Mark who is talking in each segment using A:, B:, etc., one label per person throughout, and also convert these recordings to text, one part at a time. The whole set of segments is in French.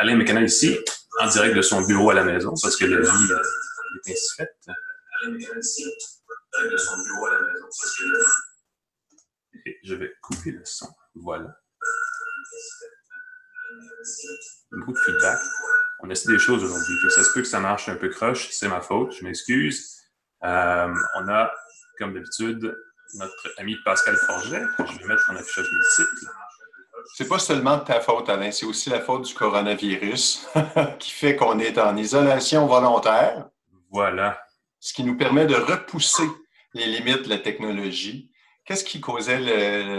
A: Alain Mécana ici, en direct de son bureau à la maison, parce que la vie est ainsi faite. Alain Mécana ici, en direct de son bureau à la maison, parce que la je vais couper le son. Voilà. Beaucoup de feedback. On essaie des choses aujourd'hui. Ça se peut que ça marche un peu croche, c'est ma faute, je m'excuse. Euh, on a, comme d'habitude, notre ami Pascal Forget. Je vais mettre en affichage multiple.
B: C'est pas seulement de ta faute, Alain, c'est aussi la faute du coronavirus qui fait qu'on est en isolation volontaire.
A: Voilà.
B: Ce qui nous permet de repousser les limites de la technologie. Qu'est-ce qui causait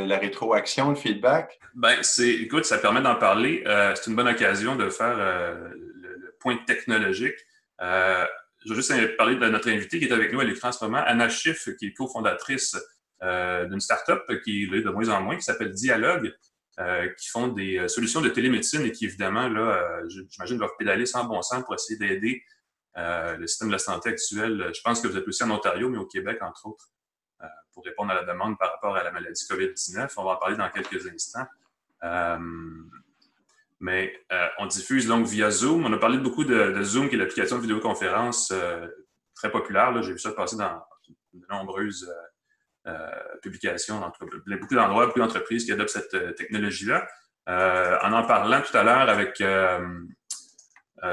B: la rétroaction, le feedback?
A: Ben, c'est, écoute, ça permet d'en parler. Euh, c'est une bonne occasion de faire euh, le, point technologique. Euh, je veux juste parler de notre invité qui est avec nous à l'écran en ce moment, Anna Schiff, qui est cofondatrice euh, d'une start-up qui est de moins en moins, qui s'appelle Dialogue, euh, qui font des euh, solutions de télémédecine et qui, évidemment, là, j'imagine, doivent pédaler sans bon sens pour essayer d'aider le système de la santé actuel. Je pense que vous êtes aussi en Ontario, mais au Québec, entre autres, pour répondre à la demande par rapport à la maladie COVID-19. On va en parler dans quelques instants. Mais on diffuse donc via Zoom. On a parlé beaucoup de, Zoom, qui est l'application de vidéoconférence très populaire. J'ai vu ça passer dans de nombreuses euh, publications, dans beaucoup d'endroits, beaucoup d'entreprises qui adoptent cette euh, technologie-là. Euh, en en parlant tout à l'heure avec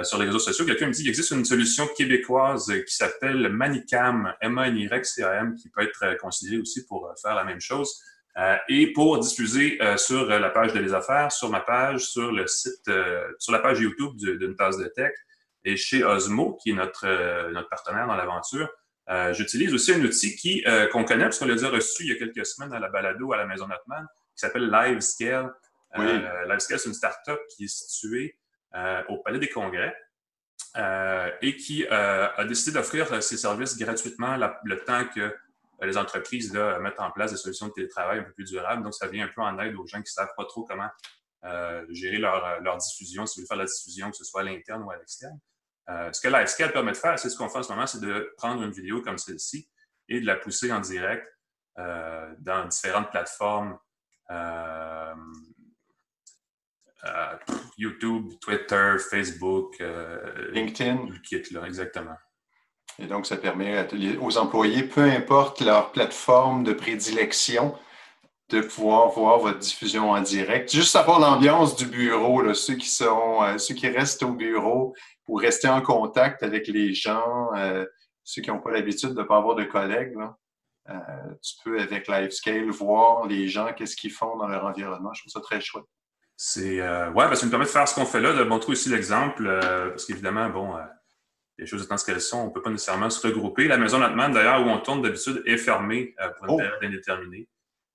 A: sur les réseaux sociaux, quelqu'un me dit qu'il existe une solution québécoise qui s'appelle Manicam, M-A-N-Y-C-A-M, qui peut être considérée aussi pour faire la même chose. et pour diffuser sur la page de Les Affaires, sur ma page, sur le site, sur la page YouTube d'une tasse de tech et chez Osmo, qui est notre, notre partenaire dans l'aventure. Euh, j'utilise aussi un outil qui euh, qu'on connaît, parce qu'on l'a déjà reçu il y a quelques semaines à la balado à la Maison Notman, qui s'appelle LiveScale. Euh, LiveScale, c'est une start-up qui est située au Palais des Congrès et qui a décidé d'offrir ses services gratuitement le temps que les entreprises là, mettent en place des solutions de télétravail un peu plus durables. Donc, ça vient un peu en aide aux gens qui ne savent pas trop comment gérer leur, leur diffusion, si vous voulez faire la diffusion, que ce soit à l'interne ou à l'externe. Euh, ce que LiveScale permet de faire, c'est ce qu'on fait en ce moment, c'est de prendre une vidéo comme celle-ci et de la pousser en direct euh, dans différentes plateformes. Euh, YouTube, Twitter, Facebook,
B: LinkedIn.
A: là, exactement.
B: Et donc, ça permet aux employés, peu importe leur plateforme de prédilection, de pouvoir voir votre diffusion en direct. Juste savoir l'ambiance du bureau, ceux qui sont, ceux qui restent au bureau, pour rester en contact avec les gens, euh, ceux qui n'ont pas l'habitude de ne pas avoir de collègues. Euh, tu peux, avec LiveScale, voir les gens, qu'est-ce qu'ils font dans leur environnement. Je trouve ça très chouette.
A: C'est euh, ouais, ça nous permet de faire ce qu'on fait là, de montrer aussi l'exemple, parce qu'évidemment, bon, les choses étant ce qu'elles sont, on ne peut pas nécessairement se regrouper. La maison Natman, d'ailleurs, où on tourne d'habitude, est fermée pour une oh. période indéterminée.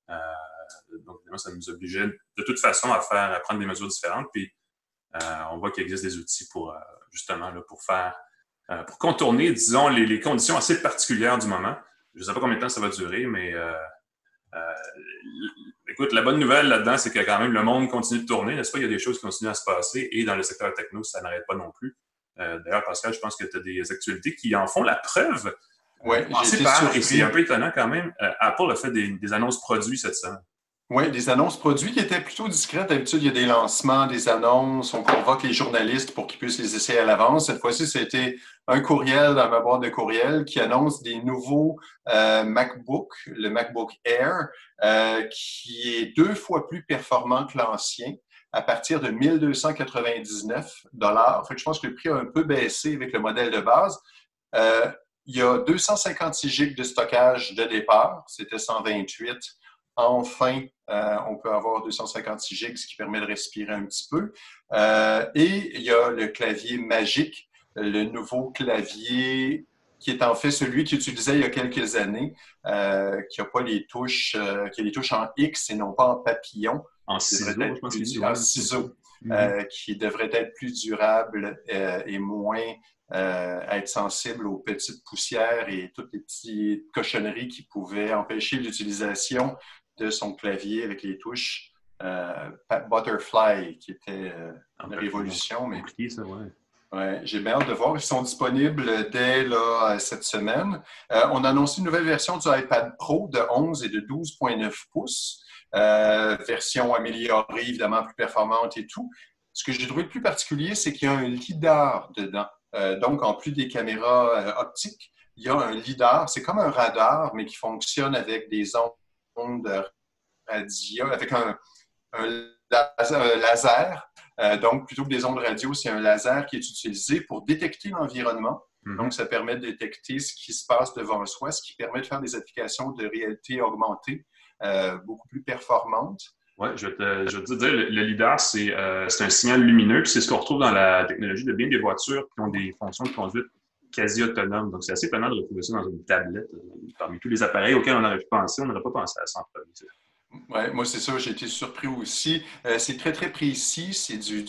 A: Donc, évidemment, ça nous obligeait de toute façon à faire, à prendre des mesures différentes. Puis, on voit qu'il existe des outils pour justement, là, pour faire, euh, pour contourner, disons, les, conditions assez particulières du moment. Je ne sais pas combien de temps ça va durer, mais euh, euh, écoute, la bonne nouvelle là-dedans, c'est que quand même le monde continue de tourner, n'est-ce pas? Il y a des choses qui continuent à se passer et dans le secteur techno, ça n'arrête pas non plus. D'ailleurs, Pascal, je pense que tu as des actualités qui en font la preuve.
B: Oui,
A: j'ai Et c'est un peu étonnant quand même. Apple a fait des annonces produits cette semaine.
B: Oui, des annonces produits qui étaient plutôt discrètes. D'habitude, il y a des lancements, des annonces, on convoque les journalistes pour qu'ils puissent les essayer à l'avance. Cette fois-ci, c'était un courriel dans ma boîte de courriel qui annonce des nouveaux euh, MacBook, le MacBook Air, euh, qui est deux fois plus performant que l'ancien à partir de 1299 dollars. je pense que le prix a un peu baissé avec le modèle de base. Euh, il y a 256 GB de stockage de départ, c'était 128 Enfin, euh, on peut avoir 256 gigs, ce qui permet de respirer un petit peu. Euh, et il y a le clavier magique, le nouveau clavier qui est en fait celui qu'ils utilisaient il y a quelques années, euh, qui n'a pas les touches, qui a les touches en X et non pas en papillon.
A: En ciseau, je
B: pense En ciseau, mm-hmm. qui devrait être plus durable et moins être sensible aux petites poussières et toutes les petites cochonneries qui pouvaient empêcher l'utilisation de son clavier avec les touches euh, Butterfly, qui était euh, une révolution. Mais...
A: ça, ouais.
B: Ouais, j'ai bien hâte de voir. Ils sont disponibles dès là, cette semaine. Euh, on a annoncé une nouvelle version du iPad Pro de 11 et de 12,9 pouces. version améliorée, évidemment plus performante et tout. Ce que j'ai trouvé le plus particulier, c'est qu'il y a un lidar dedans. Euh, donc, en plus des caméras euh, optiques, il y a un lidar. C'est comme un radar, mais qui fonctionne avec des ondes radio, avec un, laser. Euh, donc, plutôt que des ondes radio, c'est un laser qui est utilisé pour détecter l'environnement. Mhm. Donc, ça permet de détecter ce qui se passe devant soi, ce qui permet de faire des applications de réalité augmentée beaucoup plus performantes.
A: Oui, je vais te, dire, le, LIDAR, euh, c'est un signal lumineux, c'est ce qu'on retrouve dans la technologie de bien des voitures qui ont des fonctions de conduite quasi autonomes. Donc, c'est assez étonnant de retrouver ça dans une tablette. Euh, parmi tous les appareils auxquels on aurait pu penser, on n'aurait pas pensé à ça en premier.
B: Oui, moi, c'est ça, j'ai été surpris aussi. Euh, c'est très, très précis. C'est du,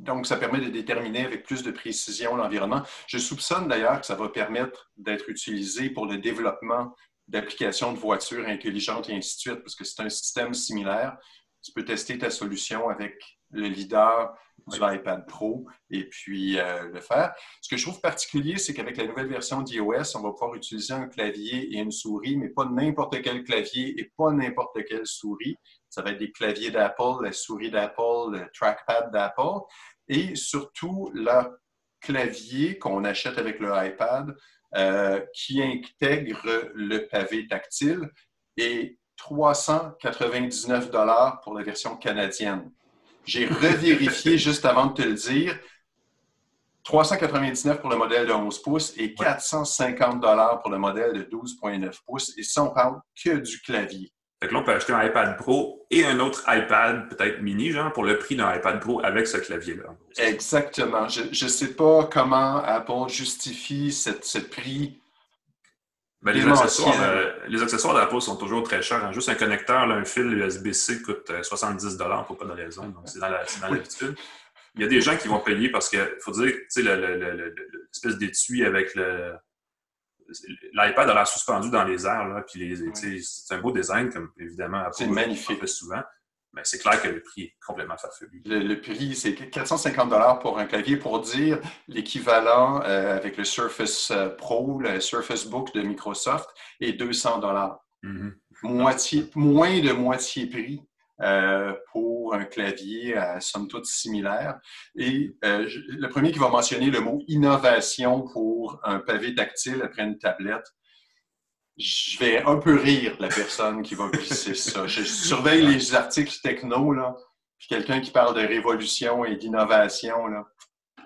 B: Donc, ça permet de déterminer avec plus de précision l'environnement. Je soupçonne d'ailleurs que ça va permettre d'être utilisé pour le développement d'applications de voitures intelligentes et ainsi de suite, parce que c'est un système similaire. Tu peux tester ta solution avec le leader du iPad Pro et puis euh, le faire. Ce que je trouve particulier, c'est qu'avec la nouvelle version d'iOS, on va pouvoir utiliser un clavier et une souris, mais pas n'importe quel clavier et pas n'importe quelle souris. Ça va être des claviers d'Apple, la souris d'Apple, le trackpad d'Apple et surtout leur clavier qu'on achète avec le iPad euh, qui intègre le pavé tactile et 399 dollars pour la version canadienne. J'ai revérifié juste avant de te le dire. 399 pour le modèle de 11 pouces et 450 dollars pour le modèle de 12.9 pouces. Et ça, on parle que du clavier.
A: Fait que là, on peut acheter un iPad Pro et un autre iPad, peut-être mini, genre, pour le prix d'un iPad Pro avec ce clavier-là.
B: Exactement. Je ne sais pas comment Apple justifie ce prix.
A: Ben, les, accessoires, euh, les, accessoires, d'Apple sont toujours très chers. Hein. Juste un connecteur, un fil USB-C coûte 70 euh, pour pas de raison. Donc, c'est dans l'habitude. Il y a des gens qui vont payer parce qu'il faut dire, tu sais, l'espèce d'étui avec le, l'iPad a l'air suspendu dans les airs, là, puis c'est un beau design, comme évidemment
B: C'est magnifique.
A: souvent. Mais c'est clair que le prix est complètement farfelu.
B: Le, prix, c'est 450 pour un clavier. Pour dire l'équivalent euh, avec le Surface euh, Pro, le Surface Book de Microsoft, est 200 mm-hmm. Moitié, moins de moitié prix euh, pour un clavier à somme toute similaire. Et euh, le premier qui va mentionner le mot innovation pour un pavé tactile après une tablette, je vais un peu rire de la personne qui va glisser ça. Je surveille les articles techno, là, puis quelqu'un qui parle de révolution et d'innovation, là.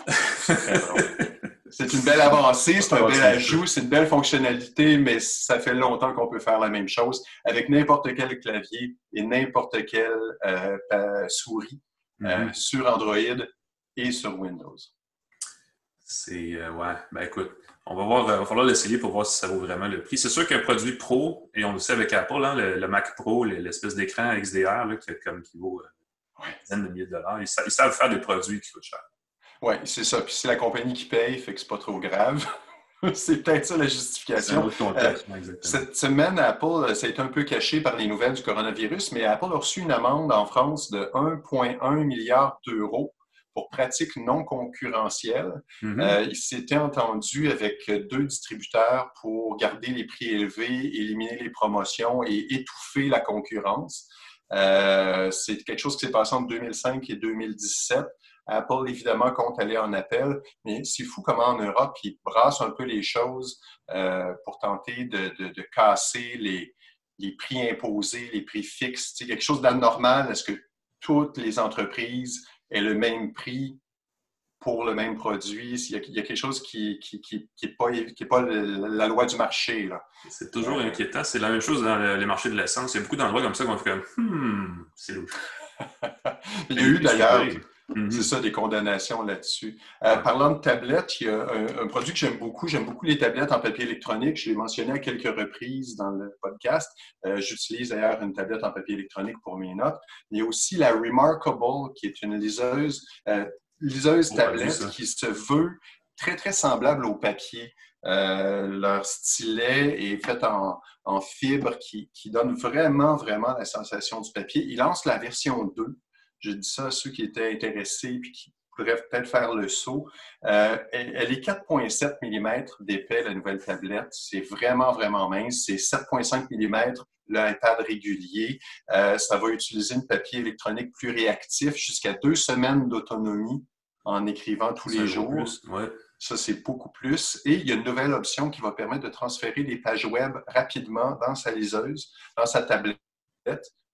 B: C'est une belle avancée, c'est un bel ajout, c'est une belle fonctionnalité, mais ça fait longtemps qu'on peut faire la même chose avec n'importe quel clavier et n'importe quelle euh, souris euh, mm-hmm. sur Android et sur Windows.
A: C'est, euh, ouais, ben écoute, on va voir, il va falloir l'essayer pour voir si ça vaut vraiment le prix. C'est sûr qu'un produit pro, et on le sait avec Apple, hein, le, Mac Pro, l'espèce d'écran XDR là, qui, comme, qui vaut une dizaine de milliers de dollars, ils savent faire des produits qui coûtent cher.
B: Oui, c'est ça. Puis c'est la compagnie qui paye, fait que c'est pas trop grave. c'est peut-être ça la justification. Euh, cette semaine, Apple, euh, ça a été un peu caché par les nouvelles du coronavirus, mais Apple a reçu une amende en France de 1,1 milliard d'euros pour pratiques non concurrentielles. Mm-hmm. Euh, il s'était entendu avec deux distributeurs pour garder les prix élevés, éliminer les promotions et étouffer la concurrence. c'est quelque chose qui s'est passé entre 2005 et 2017. Apple, évidemment, compte aller en appel, mais c'est fou comment en Europe, ils brassent un peu les choses euh, pour tenter de, casser les, prix imposés, les prix fixes. C'est quelque chose d'anormal. Est-ce que toutes les entreprises aient le même prix pour le même produit? Il y a, quelque chose qui n'est pas, la loi du marché.
A: C'est toujours euh, inquiétant. C'est la même chose dans les marchés de l'essence. Il y a beaucoup d'endroits comme ça qu'on fait comme « Hmm, c'est louche ».
B: Il y a eu d'ailleurs Mhm. C'est ça, des condamnations là-dessus. Euh, parlant de tablettes, il y a un, produit que j'aime beaucoup. J'aime beaucoup les tablettes en papier électronique. Je l'ai mentionné à quelques reprises dans le podcast. Euh, j'utilise d'ailleurs une tablette en papier électronique pour mes notes. Il y a aussi la Remarkable, qui est une liseuse, euh, liseuse tablette qui se veut très, très semblable au papier. leur stylet est fait en, fibre qui, qui, donne vraiment, vraiment la sensation du papier. Ils lancent la version 2 j'ai dit ça à ceux qui étaient intéressés puis qui voudrais peut-être faire le saut. Euh, elle, est 4,7 mm d'épais, la nouvelle tablette. C'est vraiment, vraiment mince. C'est 7,5 mm le iPad régulier. Euh, ça va utiliser un papier électronique plus réactif, jusqu'à deux semaines d'autonomie en écrivant tous les jours. Ça, c'est beaucoup plus. Et il y a une nouvelle option qui va permettre de transférer des pages web rapidement dans sa liseuse, dans sa tablette.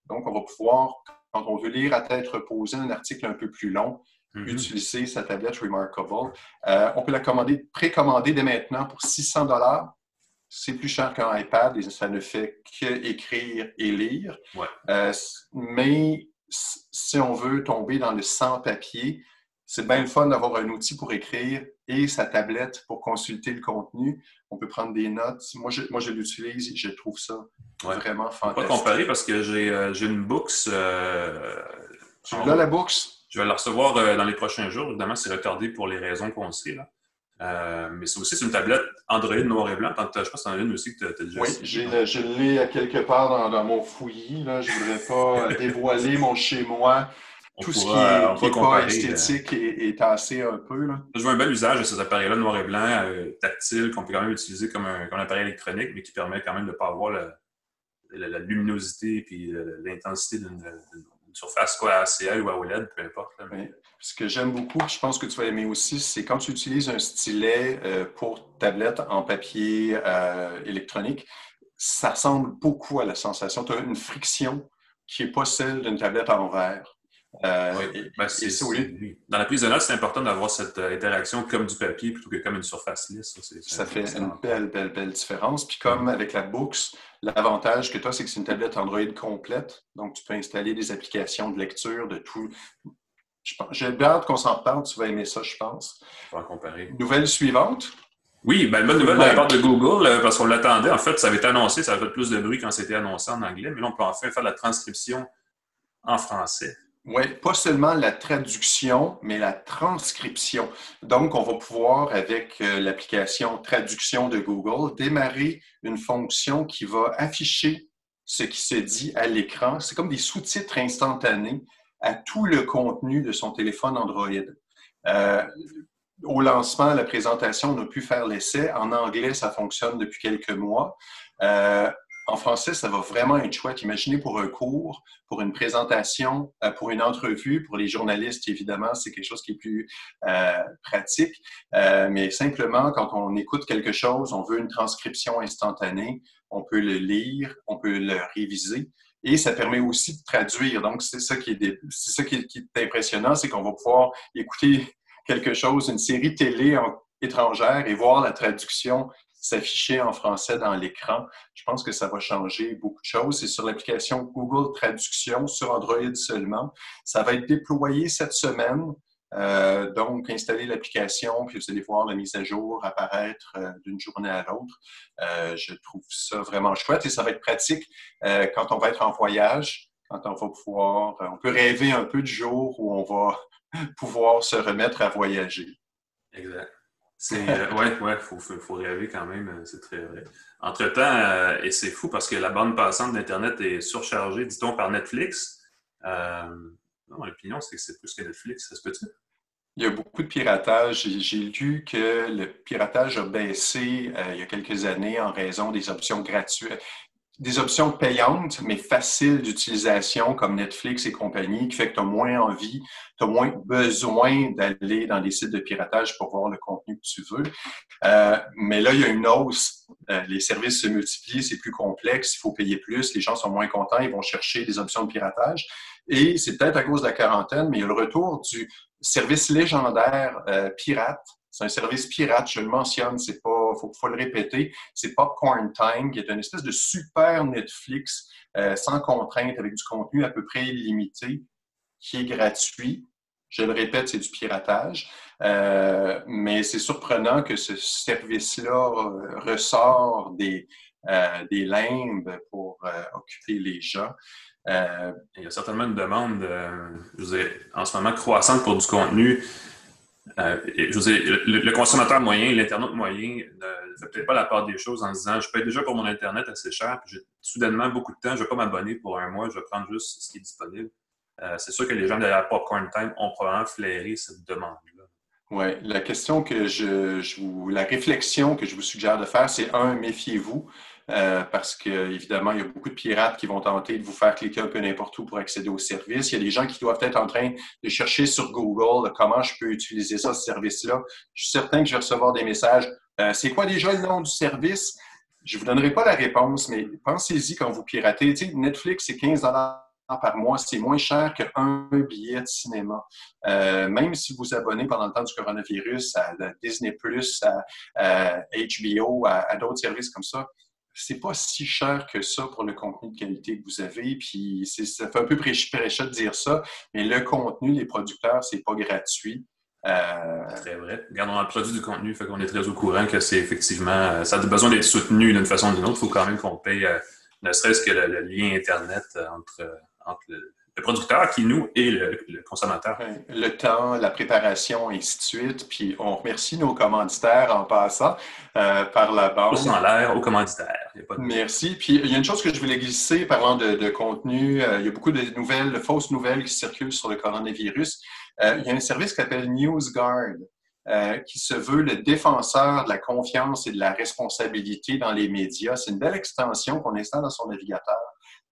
B: Donc, on va pouvoir, quand on veut lire à tête reposée un article un peu plus long, mm-hmm. utiliser sa tablette Remarkable. Euh, on peut la commander, précommander dès maintenant pour 600 dollars. C'est plus cher qu'un iPad et ça ne fait qu'écrire et lire. Euh, mais si on veut tomber dans le sans-papier, c'est bien le fun d'avoir un outil pour écrire et sa tablette pour consulter le contenu. On peut prendre des notes. Moi, je, moi, je l'utilise et je trouve ça vraiment fantastique.
A: Pas comparer parce que j'ai euh, une Books. Euh,
B: tu l'as, la Books?
A: Je vais la recevoir euh, dans les prochains jours. Évidemment, c'est retardé pour les raisons qu'on sait. Là. mais c'est aussi une tablette Android noir et blanc. Je pense que tu en as une aussi que tu as, déjà
B: Oui, je l'ai quelque part dans, dans mon fouillis. Là. Je ne voudrais pas dévoiler mon chez-moi tout ce qui pas euh, esthétique est, tassé un peu. Là.
A: Je vois un bel usage de ces appareils-là noir et blanc, euh, tactile, qu'on peut quand même utiliser comme un, appareil électronique, mais qui permet quand même de ne pas avoir la, luminosité et euh, l'intensité d'une surface quoi, ACL ou à OLED, peu importe.
B: Ce que j'aime beaucoup, je pense que tu vas aimer aussi, c'est quand tu utilises un stylet pour tablette en papier électronique, ça ressemble beaucoup à la sensation. Tu as une friction qui n'est pas celle d'une tablette en verre.
A: Euh, ben, Dans la prise de notes, c'est important d'avoir cette euh, interaction comme du papier plutôt que comme une surface lisse.
B: Ça, fait une belle, belle, belle différence. Puis comme avec la Books, l'avantage que tu as, c'est que c'est une tablette Android complète. Donc, tu peux installer des applications de lecture de tout. J'ai hâte qu'on s'en parle. Tu vas aimer ça, je pense.
A: On va comparer.
B: Nouvelle suivante.
A: Oui, ben, bonne nouvelle de la part de Google, euh, parce qu'on l'attendait. En fait, ça avait été annoncé, ça avait fait plus de bruit quand c'était annoncé en anglais, mais là, on peut enfin faire la transcription en français.
B: Oui, pas seulement la traduction, mais la transcription. Donc, on va pouvoir, avec euh, l'application traduction de Google, démarrer une fonction qui va afficher ce qui se dit à l'écran. C'est comme des sous-titres instantanés à tout le contenu de son téléphone Android. Euh, au lancement, la présentation, on a pu faire l'essai. En anglais, ça fonctionne depuis quelques mois. Euh, en français, ça va vraiment être chouette. Imaginez pour un cours, pour une présentation, euh, pour une entrevue, pour les journalistes, évidemment, c'est quelque chose qui est plus euh, pratique. Euh, mais simplement, quand on écoute quelque chose, on veut une transcription instantanée, on peut le lire, on peut le réviser. Et ça permet aussi de traduire. Donc, c'est ça qui est, c'est ça qui est, impressionnant, c'est qu'on va pouvoir écouter quelque chose, une série télé étrangère et voir la traduction s'afficher en français dans l'écran. Je pense que ça va changer beaucoup de choses. C'est sur l'application Google Traduction sur Android seulement. Ça va être déployé cette semaine. Euh, donc, installer l'application, puis vous allez voir la mise à jour apparaître euh, d'une journée à l'autre. Euh, je trouve ça vraiment chouette et ça va être pratique quand on va être en voyage, quand on va pouvoir, on peut rêver un peu du jour où on va pouvoir se remettre à voyager.
A: Exact. C'est euh, ouais, ouais, faut, rêver quand même, euh, c'est très vrai. Entre-temps, euh, et c'est fou parce que la bande passante d'Internet est surchargée, dit-on, par Netflix. non, l'opinion, c'est que c'est plus que Netflix, ça se peut-tu?
B: Il y a beaucoup de piratage. J'ai lu que le piratage a baissé il y a quelques années en raison des options gratuites des options payantes, mais faciles d'utilisation comme Netflix et compagnie, qui fait que tu as moins envie, tu as moins besoin d'aller dans des sites de piratage pour voir le contenu que tu veux. Euh, mais là, il y a une hausse. Euh, les services se multiplient, c'est plus complexe, il faut payer plus, les gens sont moins contents, ils vont chercher des options de piratage. Et c'est peut-être à cause de la quarantaine, mais il y a le retour du service légendaire euh, pirate c'est un service pirate, je le mentionne, c'est pas, faut, faut le répéter. C'est Popcorn Time, qui est une espèce de super Netflix euh, sans contrainte, avec du contenu à peu près illimité, qui est gratuit. Je le répète, c'est du piratage. Euh, mais c'est surprenant que ce service-là euh, ressort des, des limbes pour occuper les gens.
A: il y a certainement une demande, en ce moment, croissante pour du contenu euh, le, consommateur moyen, l'internaute moyen ne fait peut-être pas la part des choses en disant je paye déjà pour mon Internet assez cher, puis j'ai soudainement beaucoup de temps, je ne vais pas m'abonner pour un mois, je vais prendre juste ce qui est disponible. c'est sûr que les gens derrière Popcorn Time ont probablement flairé cette demande-là.
B: Oui, la question que je, je vous, la réflexion que je vous suggère de faire, c'est un, méfiez-vous. Euh, parce qu'évidemment, il y a beaucoup de pirates qui vont tenter de vous faire cliquer un peu n'importe où pour accéder au service. Il y a des gens qui doivent être en train de chercher sur Google comment je peux utiliser ça, ce service-là. Je suis certain que je vais recevoir des messages. Euh, c'est quoi déjà le nom du service? Je ne vous donnerai pas la réponse, mais pensez-y quand vous piratez. Netflix, c'est 15 par mois, c'est moins cher qu'un billet de cinéma. Euh, même si vous vous abonnez pendant le temps du coronavirus à, Disney+, à, HBO, à d'autres services comme ça, c'est pas si cher que ça pour le contenu de qualité que vous avez. Puis ça fait un peu prêcher de dire ça, mais le contenu, les producteurs, c'est pas gratuit.
A: Euh... Très vrai. Regarde, on produit du contenu, fait qu'on est très au courant que c'est effectivement, euh, ça a besoin d'être soutenu d'une façon ou d'une autre. Il faut quand même qu'on paye, euh, ne serait-ce que le, lien Internet euh, entre, entre le, le producteur qui nous et le, consommateur.
B: Le temps, la préparation, et ainsi de suite. Puis on remercie nos commanditaires en passant euh, par la bande.
A: Pouce en l'air aux commanditaires.
B: Merci. Puis il y a une chose que je voulais glisser parlant de, contenu. Euh, il y a beaucoup de nouvelles, de fausses nouvelles qui circulent sur le coronavirus. Euh, il y a un service qui s'appelle NewsGuard. qui se veut le défenseur de la confiance et de la responsabilité dans les médias. C'est une belle extension qu'on installe dans son navigateur.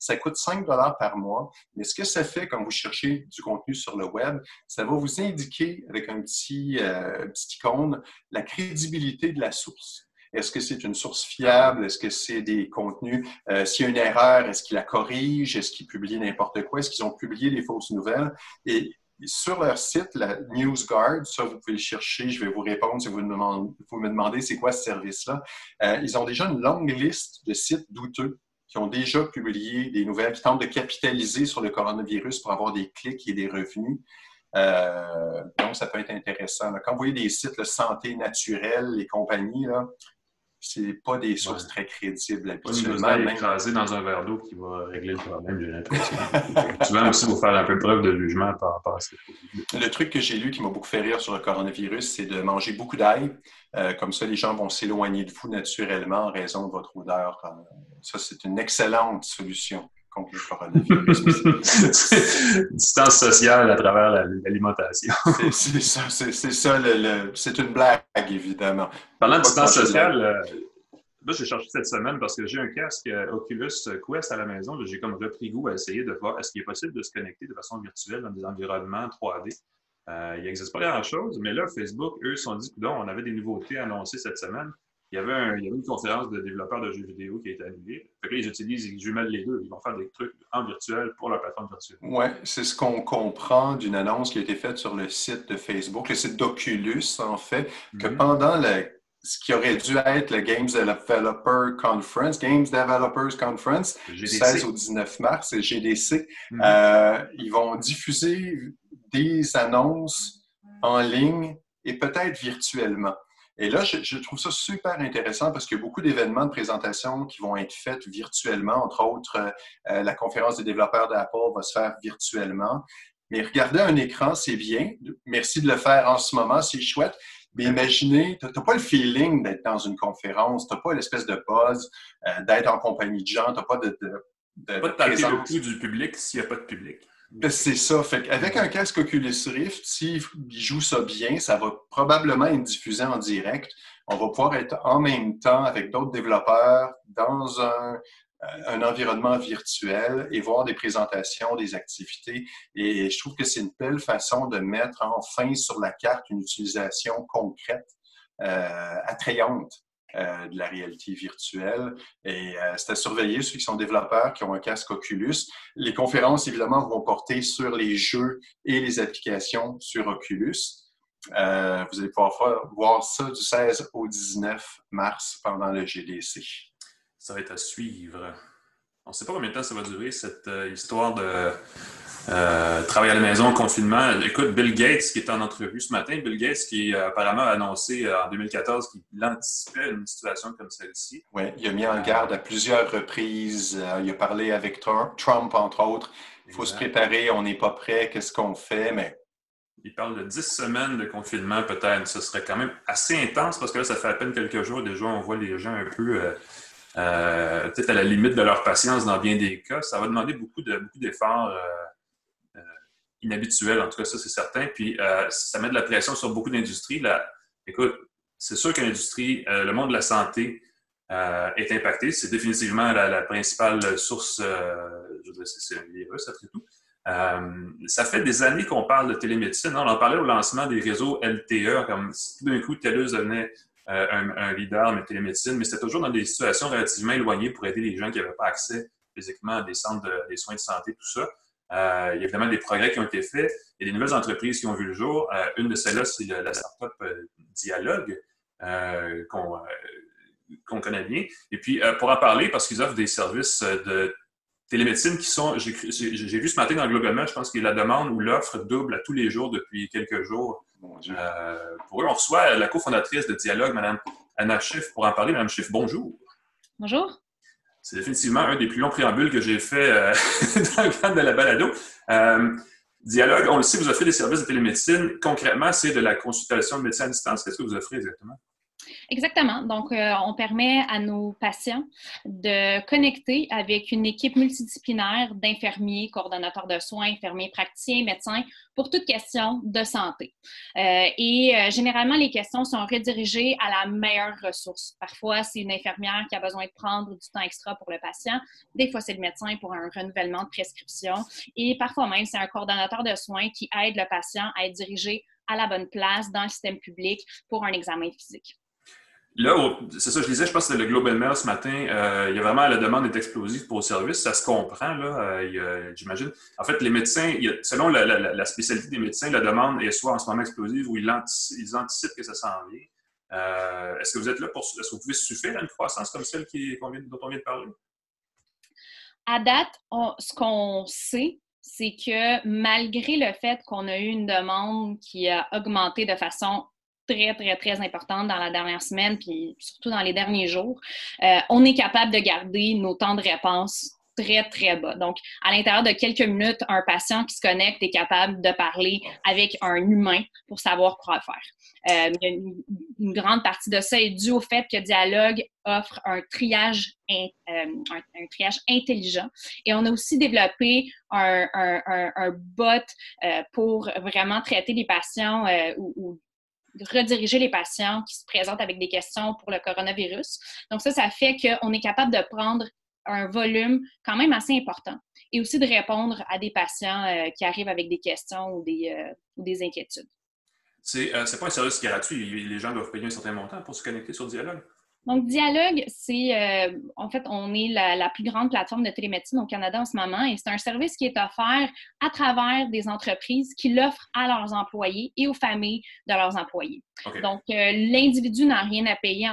B: Ça coûte 5 dollars par mois. Mais ce que ça fait quand vous cherchez du contenu sur le web, ça va vous indiquer avec un petit, euh, petit icône la crédibilité de la source. Est-ce que c'est une source fiable? Est-ce que c'est des contenus? Euh, S'il y a une erreur, est-ce qu'ils la corrigent? Est-ce qu'ils publient n'importe quoi? Est-ce qu'ils ont publié des fausses nouvelles? Et sur leur site, la NewsGuard, ça vous pouvez le chercher, je vais vous répondre si vous me demandez, vous me demandez c'est quoi ce service-là. Euh, ils ont déjà une longue liste de sites douteux qui ont déjà publié des nouvelles, qui tentent de capitaliser sur le coronavirus pour avoir des clics et des revenus. Euh, donc, ça peut être intéressant. Quand vous voyez des sites de santé naturelle, les compagnies, là, c'est pas des sources très crédibles
A: habituellement. Pas écrasé dans un verre d'eau qui va régler le problème, j'ai l'impression. Souvent aussi, il faut faire un peu preuve de jugement par rapport à ça.
B: Le truc que j'ai lu qui m'a beaucoup fait rire sur le coronavirus, c'est de manger beaucoup d'ail. Euh, comme ça, les gens vont s'éloigner de vous naturellement en raison de votre odeur. Euh, ça, c'est une excellente solution contre le
A: coronavirus. Distance sociale à travers l'alimentation.
B: c'est ça, c'est ça. c'est une blague, évidemment.
A: Parlant de distance sociale, euh, là, j'ai cherché cette semaine parce que j'ai un casque euh, Oculus Quest à la maison. J'ai comme repris goût à essayer de voir est-ce qu'il est possible de se connecter de façon virtuelle dans des environnements 3D. Euh, il n'existe pas grand-chose, mais là, Facebook, eux, se sont dit, on avait des nouveautés annoncées cette semaine il y, avait il y avait une conférence de développeurs de jeux vidéo qui a été annulée. Fait que là, ils utilisent, ils jumellent les deux. Ils vont faire des trucs en virtuel pour leur plateforme virtuelle.
B: Oui, c'est ce qu'on comprend d'une annonce qui a été faite sur le site de Facebook, le site d'Oculus, en fait, que mhm. pendant ce qui aurait dû être le Games Developer Conference, Games Developers Conference, du 16 au 19 mars, c'est GDC, mhm. euh, ils vont diffuser des annonces en ligne et peut-être virtuellement. Et là, je, trouve ça super intéressant parce qu'il y a beaucoup d'événements de présentation qui vont être faits virtuellement. Entre autres, euh, la conférence des développeurs d'Apple va se faire virtuellement. Mais regarder un écran, c'est bien. Merci de le faire en ce moment, c'est chouette. Mais imaginez, tu n'as pas le feeling d'être dans une conférence, tu n'as pas l'espèce de buzz euh, d'être en compagnie de gens, tu n'as pas de, de,
A: de, pas de, de le du public s'il n'y a pas de public.
B: Ben, c'est ça. Fait avec un casque Oculus Rift, s'il joue ça bien, ça va probablement être diffusé en direct. On va pouvoir être en même temps avec d'autres développeurs dans un, un environnement virtuel et voir des présentations, des activités. Et je trouve que c'est une belle façon de mettre enfin sur la carte une utilisation concrète, euh, attrayante euh, de la réalité virtuelle. Et euh, c'est à surveiller ceux qui sont développeurs, qui ont un casque Oculus. Les conférences, évidemment, vont porter sur les jeux et les applications sur Oculus. Euh, vous allez pouvoir voir ça du 16 au 19 mars pendant le GDC.
A: Ça va être à suivre. On ne sait pas combien de temps ça va durer, cette histoire de euh, travail à la maison, confinement. Écoute, Bill Gates, qui est en entrevue ce matin, Bill Gates, qui euh, apparemment a annoncé euh, en 2014 qu'il anticipait une situation comme celle-ci.
B: Oui, il a mis en garde à plusieurs reprises. il a parlé avec Trump, entre autres. Il faut se préparer, on n'est pas prêt, qu'est-ce qu'on fait, mais...
A: Il parle de 10 semaines de confinement, peut-être. Ce serait quand même assez intense parce que là, ça fait à peine quelques jours. Déjà, on voit les gens un peu... peut-être à la limite de leur patience dans bien des cas. Ça va demander beaucoup d'efforts. De, beaucoup inhabituel, en tout cas, ça, c'est certain. Puis, ça met de la pression sur beaucoup d'industries. Écoute, c'est sûr que l'industrie, le monde de la santé est impacté. C'est définitivement la, principale source, je dire, c'est un virus, après tout. Euh, ça fait des années qu'on parle de télémédecine. On en parlait au lancement des réseaux LTE, comme tout d'un coup, TELUS devenait euh, un, leader de télémédecine, mais c'était toujours dans des situations relativement éloignées pour aider les gens qui n'avaient pas accès physiquement à des centres de, des soins de santé, tout ça. Euh, il y a évidemment des progrès qui ont été faits. Il y a des nouvelles entreprises qui ont vu le jour. une de celles-là, c'est la startup Dialogue, qu'on connaît bien. Et puis, pour en parler, parce qu'ils offrent des services de télémédecine qui sont, j'ai vu ce matin dans le je pense que la demande ou l'offre double à tous les jours depuis quelques jours. Euh, pour eux, on reçoit la cofondatrice de Dialogue, Mme Anna Schiff, pour en parler. Mme Schiff, bonjour.
C: Bonjour.
A: C'est définitivement un des plus longs préambules que j'ai fait euh, dans le cadre de la balado. Euh, Dialogue, on le sait, vous offrez des services de télémédecine. Concrètement, c'est de la consultation de médecin à distance. Qu'est-ce que vous offrez exactement?
C: Exactement. Donc, euh, on permet à nos patients de connecter avec une équipe multidisciplinaire d'infirmiers, coordonnateurs de soins, infirmiers praticiens, médecins pour toute question de santé. Euh, et euh, généralement, les questions sont redirigées à la meilleure ressource. Parfois, c'est une infirmière qui a besoin de prendre du temps extra pour le patient. Des fois, c'est le médecin pour un renouvellement de prescription. Et parfois même, c'est un coordonnateur de soins qui aide le patient à être dirigé à la bonne place dans le système public pour un examen physique.
A: Là, c'est ça, je disais, je pense que c'était le Global Mail ce matin. Euh, il y a vraiment la demande est explosive pour le service. Ça se comprend, là, euh, j'imagine. En fait, les médecins, selon la, spécialité des médecins, la demande est soit en ce moment explosive ou ils, anticipent, que ça s'en vient. Euh, est-ce que vous êtes là pour. Est-ce que vous pouvez suffire à une croissance comme celle dont on vient de parler?
C: À date, ce qu'on sait, c'est que malgré le fait qu'on a eu une demande qui a augmenté de façon très, très, très importante dans la dernière semaine, puis surtout dans les derniers jours, euh, on est capable de garder nos temps de réponse très, très bas. Donc, à l'intérieur de quelques minutes, un patient qui se connecte est capable de parler avec un humain pour savoir quoi faire. Euh, une, grande partie de ça est due au fait que Dialogue offre un triage, euh, un, triage intelligent. Et on a aussi développé un, bot pour vraiment traiter les patients ou rediriger les patients qui se présentent avec des questions pour le coronavirus. Donc ça, ça fait qu'on est capable de prendre un volume quand même assez important et aussi de répondre à des patients euh, qui arrivent avec des questions ou des, euh, ou des inquiétudes.
A: C'est euh, pas un service gratuit. Les gens doivent payer un certain montant pour se connecter sur Dialogue.
C: Donc, Dialogue, c'est, euh, en fait, on est la, plus grande plateforme de télémédecine au Canada en ce moment et c'est un service qui est offert à travers des entreprises qui l'offrent à leurs employés et aux familles de leurs employés. Donc, euh, l'individu n'a rien à payer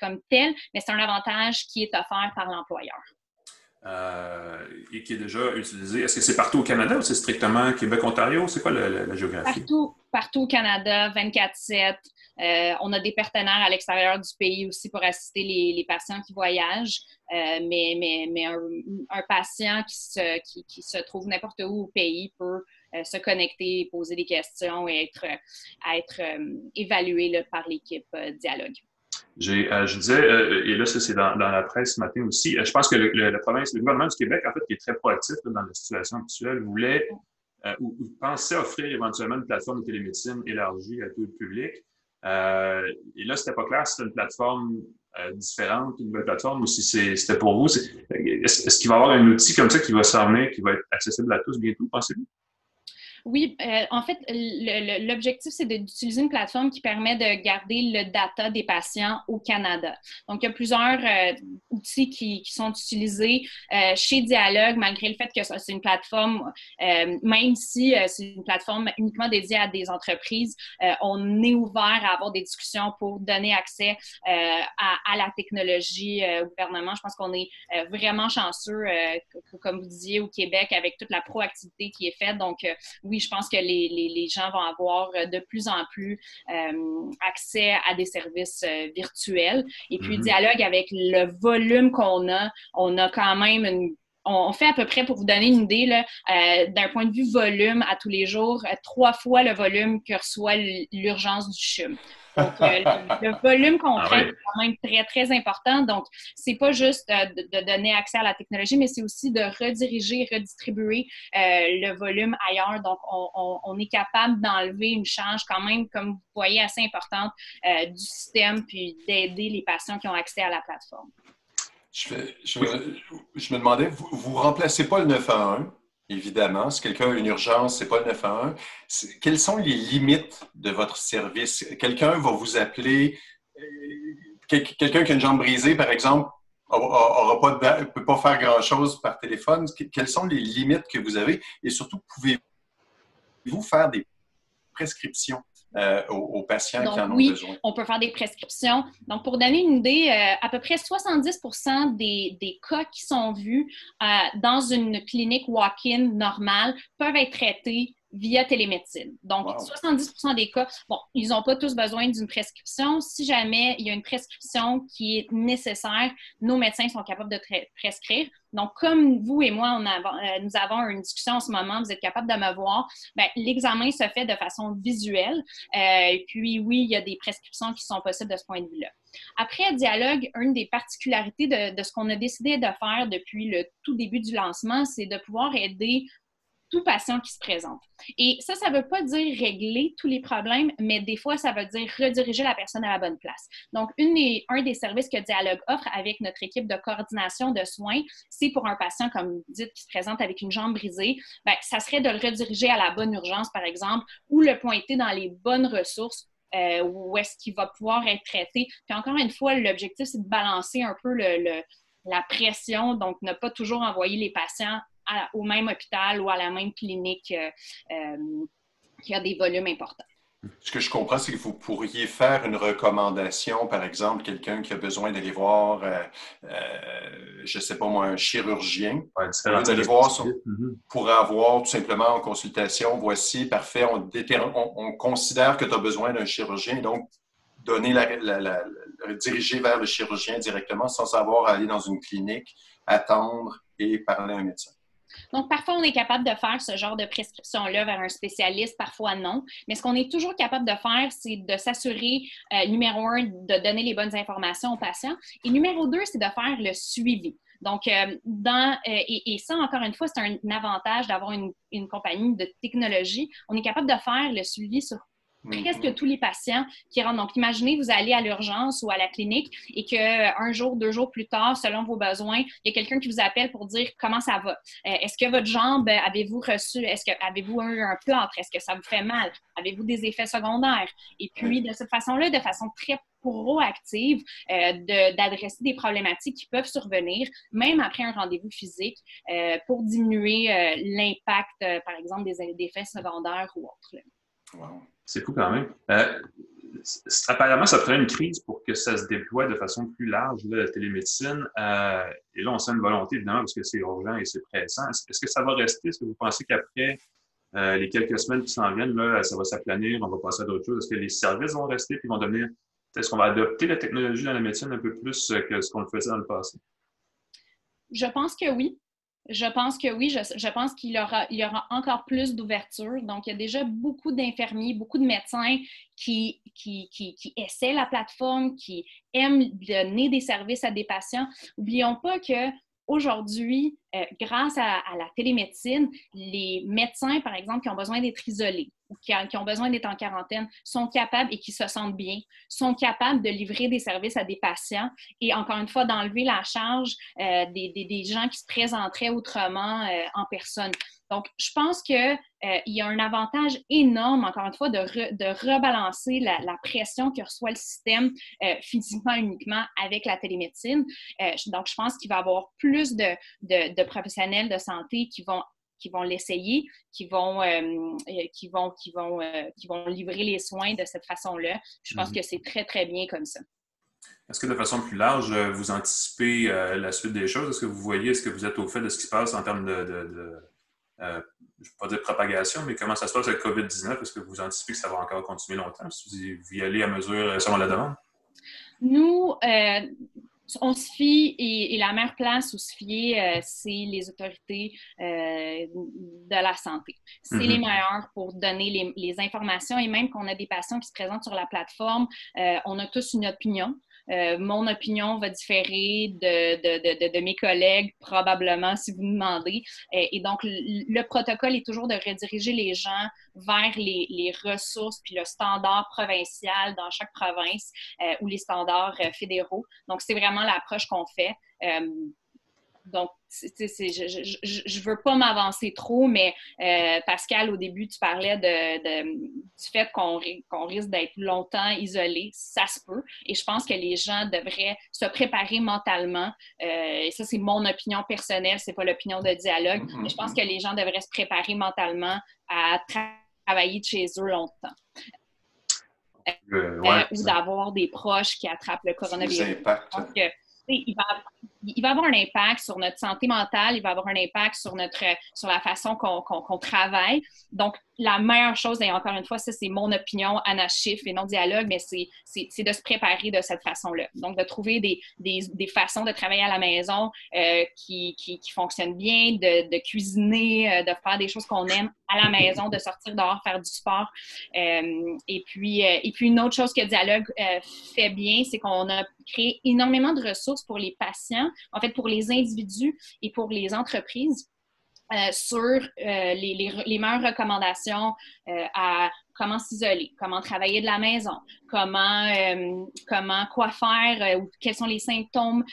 C: comme tel, mais c'est un avantage qui est offert par l'employeur.
A: Euh, et qui est déjà utilisé. Est-ce que c'est partout au Canada ou c'est strictement Québec-Ontario? C'est quoi la, géographie?
C: Partout, partout au Canada, 24-7. Euh, on a des partenaires à l'extérieur du pays aussi pour assister les, patients qui voyagent, euh, mais, mais, mais un, patient qui se, qui, se trouve n'importe où au pays peut euh, se connecter, poser des questions et être, être évalué par l'équipe Dialogue.
A: je disais, et là, c'est dans, la presse ce matin aussi, je pense que le, le, province, le gouvernement du Québec, en fait, qui est très proactif dans la situation actuelle, voulait ou, ou, pensait offrir éventuellement une plateforme de télémédecine élargie à tout le public. Euh, et là, c'était pas clair si c'était une plateforme euh, différente, une nouvelle plateforme, ou si c'était pour vous. Est-ce qu'il va y avoir un outil comme ça qui va s'en qui va être accessible à tous bientôt, pensez-vous?
C: Oui, euh, en fait, l'objectif, c'est d'utiliser une plateforme qui permet de garder le data des patients au Canada. Donc, il y a plusieurs euh, outils qui, sont utilisés euh, chez Dialogue, malgré le fait que c'est une plateforme, même si c'est une plateforme uniquement dédiée à des entreprises, on est ouvert à avoir des discussions pour donner accès à, la technologie au gouvernement. Je pense qu'on est vraiment chanceux, comme vous disiez, au Québec, avec toute la proactivité qui est faite. Donc, oui, je pense que les, les, gens vont avoir euh, de plus en plus euh, accès à des services euh, virtuels. Et puis, mm-hmm. dialogue avec le volume qu'on a, on a quand même une on, fait à peu près, pour vous donner une idée, d'un point de vue volume à tous les jours, trois fois le volume que reçoit l'urgence du CHUM. Donc, le, volume qu'on ah est quand même très, très important. Donc, c'est pas juste de, donner accès à la technologie, mais c'est aussi de rediriger, redistribuer le volume ailleurs. Donc, on, est capable d'enlever une charge quand même, comme vous voyez, assez importante du système, puis d'aider les patients qui ont accès à la plateforme.
B: Je, me demandais, vous ne remplacez pas le 911, évidemment. Si quelqu'un a une urgence, ce n'est pas le 911. Quelles sont les limites de votre service? Quelqu'un va vous appeler, euh, quelqu'un qui a une jambe brisée, par exemple, ne peut pas faire grand-chose par téléphone. Quelles sont les limites que vous avez? Et surtout, pouvez-vous faire des prescriptions? Euh, aux, patients qui en ont
C: oui,
B: besoin.
C: On peut faire des prescriptions. Donc, pour donner une idée, euh, à peu près 70 des, des, cas qui sont vus euh, dans une clinique walk-in normale peuvent être traités via télémédecine. Donc, 70 des cas, bon, ils n'ont pas tous besoin d'une prescription. Si jamais il y a une prescription qui est nécessaire, nos médecins sont capables de prescrire. Donc, comme vous et moi, on euh, nous avons une discussion en ce moment, vous êtes capable de me voir, ben, l'examen se fait de façon visuelle. Euh, et puis, oui, il y a des prescriptions qui sont possibles de ce point de vue-là. Après Dialogue, une des particularités de, de ce qu'on a décidé de faire depuis le tout début du lancement, c'est de pouvoir aider tout patient qui se présente. Et ça, ça ne veut pas dire régler tous les problèmes, mais des fois, ça veut dire rediriger la personne à la bonne place. Donc, une un des services que Dialogue offre avec notre équipe de coordination de soins, c'est pour un patient, comme vous dites, qui se présente avec une jambe brisée, ben, ça serait de le rediriger à la bonne urgence, par exemple, ou le pointer dans les bonnes ressources euh, où est-ce qu'il va pouvoir être traité. Puis encore une fois, l'objectif, c'est de balancer un peu le, la pression, donc ne pas toujours envoyer les patients au même hôpital ou à la même clinique euh, euh, qui a des volumes importants.
B: Ce que je comprends, c'est que vous pourriez faire une recommandation, par exemple, quelqu'un qui a besoin d'aller voir, euh, je ne sais pas moi, un chirurgien, ouais, d'aller voir mm-hmm. pour avoir tout simplement en consultation, voici, parfait, on, on, considère que tu as besoin d'un chirurgien, donc donner la, la, diriger vers le chirurgien directement sans avoir à aller dans une clinique, attendre et parler à un médecin.
C: Donc, parfois, on est capable de faire ce genre de prescription-là vers un spécialiste, parfois non. Mais ce qu'on est toujours capable de faire, c'est de s'assurer, euh, numéro un, de donner les bonnes informations aux patients. Et numéro deux, c'est de faire le suivi. Donc, euh, dans, euh, et, ça, encore une fois, c'est un, avantage d'avoir une, une, compagnie de technologie. On est capable de faire le suivi sur presque mhm. tous les patients qui rentrent. Donc, imaginez, vous allez à l'urgence ou à la clinique et qu'un jour, deux jours plus tard, selon vos besoins, il y a quelqu'un qui vous appelle pour dire comment ça va? Euh, est-ce que votre jambe, avez-vous reçu, est-ce que avez-vous eu un plâtre? Est-ce que ça vous fait mal? Avez-vous des effets secondaires? Et puis, de cette façon-là, de façon très proactive, euh, d'adresser des problématiques qui peuvent survenir, même après un rendez-vous physique, euh, pour diminuer l'impact, par exemple, des, effets secondaires ou autres.
A: Wow. C'est fou quand même. Euh, apparemment, ça prenait une crise pour que ça se déploie de façon plus large, la télémédecine. Euh, et là, on sent une volonté, évidemment, parce que c'est urgent et c'est pressant. Est-ce que ça va rester? Est-ce que vous pensez qu'après euh, les quelques semaines qui s'en viennent, ça va s'aplanir, on va passer à d'autres choses? Est-ce que les services vont rester puis vont devenir. Est-ce qu'on va adopter la technologie dans la médecine un peu plus que ce qu'on le faisait dans le passé?
C: Je pense que oui. Je pense que oui, je, pense qu'il y aura, encore plus d'ouverture. Donc, il y a déjà beaucoup d'infirmiers, beaucoup de médecins qui, essaient la plateforme, qui aiment donner des services à des patients. N'oublions pas que aujourd'hui, euh, grâce à, la télémédecine, les médecins, par exemple, qui ont besoin d'être isolés ou qui, ont besoin d'être en quarantaine, sont capables et qui se sentent bien, sont capables de livrer des services à des patients et encore une fois d'enlever la charge euh, des, des, gens qui se présenteraient autrement euh, en personne. Donc, je pense qu'il y a un avantage énorme, encore une fois, de, rebalancer la, pression que reçoit le système physiquement uniquement avec la télémédecine. Donc, je pense qu'il va y avoir plus de, professionnels de santé qui vont qui vont l'essayer, qui vont, qui, vont, qui, vont, qui vont livrer les soins de cette façon-là. Je pense mhm. que c'est très, très bien comme ça.
A: Est-ce que de façon plus large, vous anticipez la suite des choses? Est-ce que vous voyez, est-ce que vous êtes au fait de ce qui se passe en termes de euh, je ne vais pas dire propagation, mais comment ça se passe avec COVID-19? Est-ce que vous anticipez que ça va encore continuer longtemps si vous y allez à mesure euh, selon la demande?
C: Nous, euh, on se fie, et, la meilleure place où se fier, euh, c'est les autorités euh, de la santé. C'est les mhm. meilleurs pour donner les, informations et même qu'on a des patients qui se présentent sur la plateforme, euh, on a tous une opinion. Euh, mon opinion va différer de, de, de, de, mes collègues, probablement, si vous me demandez. Euh, et donc, le, protocole est toujours de rediriger les gens vers les, les ressources puis le standard provincial dans chaque province euh, ou les standards fédéraux. Donc, c'est vraiment l'approche qu'on fait. Donc, je ne veux pas m'avancer trop, mais euh, Pascal, au début, tu parlais de, du fait qu'on risque d'être longtemps isolé. Ça se peut. Et je pense que les gens devraient se préparer mentalement. Euh, et ça, c'est mon opinion personnelle, c'est pas l'opinion de dialogue. Mm-hmm. Mais je pense que les gens devraient se préparer mentalement à travailler de chez eux longtemps. Euh, ou d'avoir des proches qui attrapent le coronavirus il va, il va avoir un impact sur notre santé mentale, il va avoir un impact sur, notre, sur la façon qu'on travaille. Donc, la meilleure chose, et encore une fois, ça c'est mon opinion, anachif et non dialogue, mais c'est de se préparer de cette façon-là. Donc, de trouver des, des, des, façons de travailler à la maison euh, qui, qui, fonctionnent bien, de, de cuisiner, euh, de faire des choses qu'on aime à la maison, de sortir dehors, faire du sport. Euh, et, puis, euh, et puis, une autre chose que Dialogue euh, fait bien, c'est qu'on a créé énormément de ressources pour les patients, en fait, pour les individus et pour les entreprises. Euh, sur euh, les, meilleures recommandations euh, à comment s'isoler, comment travailler de la maison, comment, comment quoi faire, ou quels sont les symptômes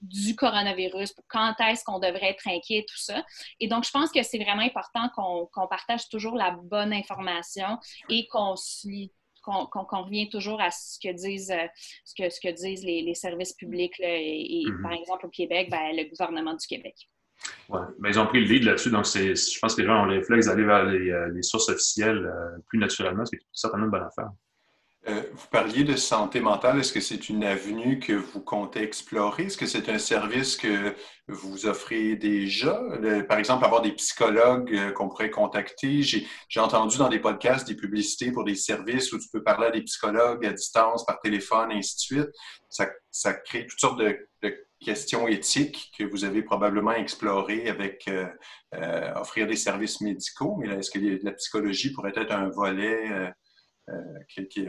C: du coronavirus, quand est-ce qu'on devrait être inquiet, tout ça. Et donc, je pense que c'est vraiment important qu'on partage toujours la bonne information et qu'on suit qu'on revient toujours à ce que disent, euh, ce que, ce que disent les, services publics. et, mm-hmm. par exemple, au Québec, ben, le gouvernement du Québec.
A: Oui, mais ils ont pris le lead là-dessus, donc je pense que les gens ont le réflexe d'aller vers les, euh, sources officielles euh, plus naturellement, ce qui est certainement une bonne affaire.
B: Euh, vous parliez de santé mentale. Est-ce que c'est une avenue que vous comptez explorer? Est-ce que c'est un service que vous offrez déjà? par exemple, avoir des psychologues euh, qu'on pourrait contacter. J'ai entendu dans des podcasts des publicités pour des services où tu peux parler à des psychologues à distance, par téléphone, et ainsi de suite. Ça, crée toutes sortes de, questions éthiques que vous avez probablement explorées avec euh, offrir des services médicaux. Mais est-ce que la psychologie pourrait être un volet qui, qui,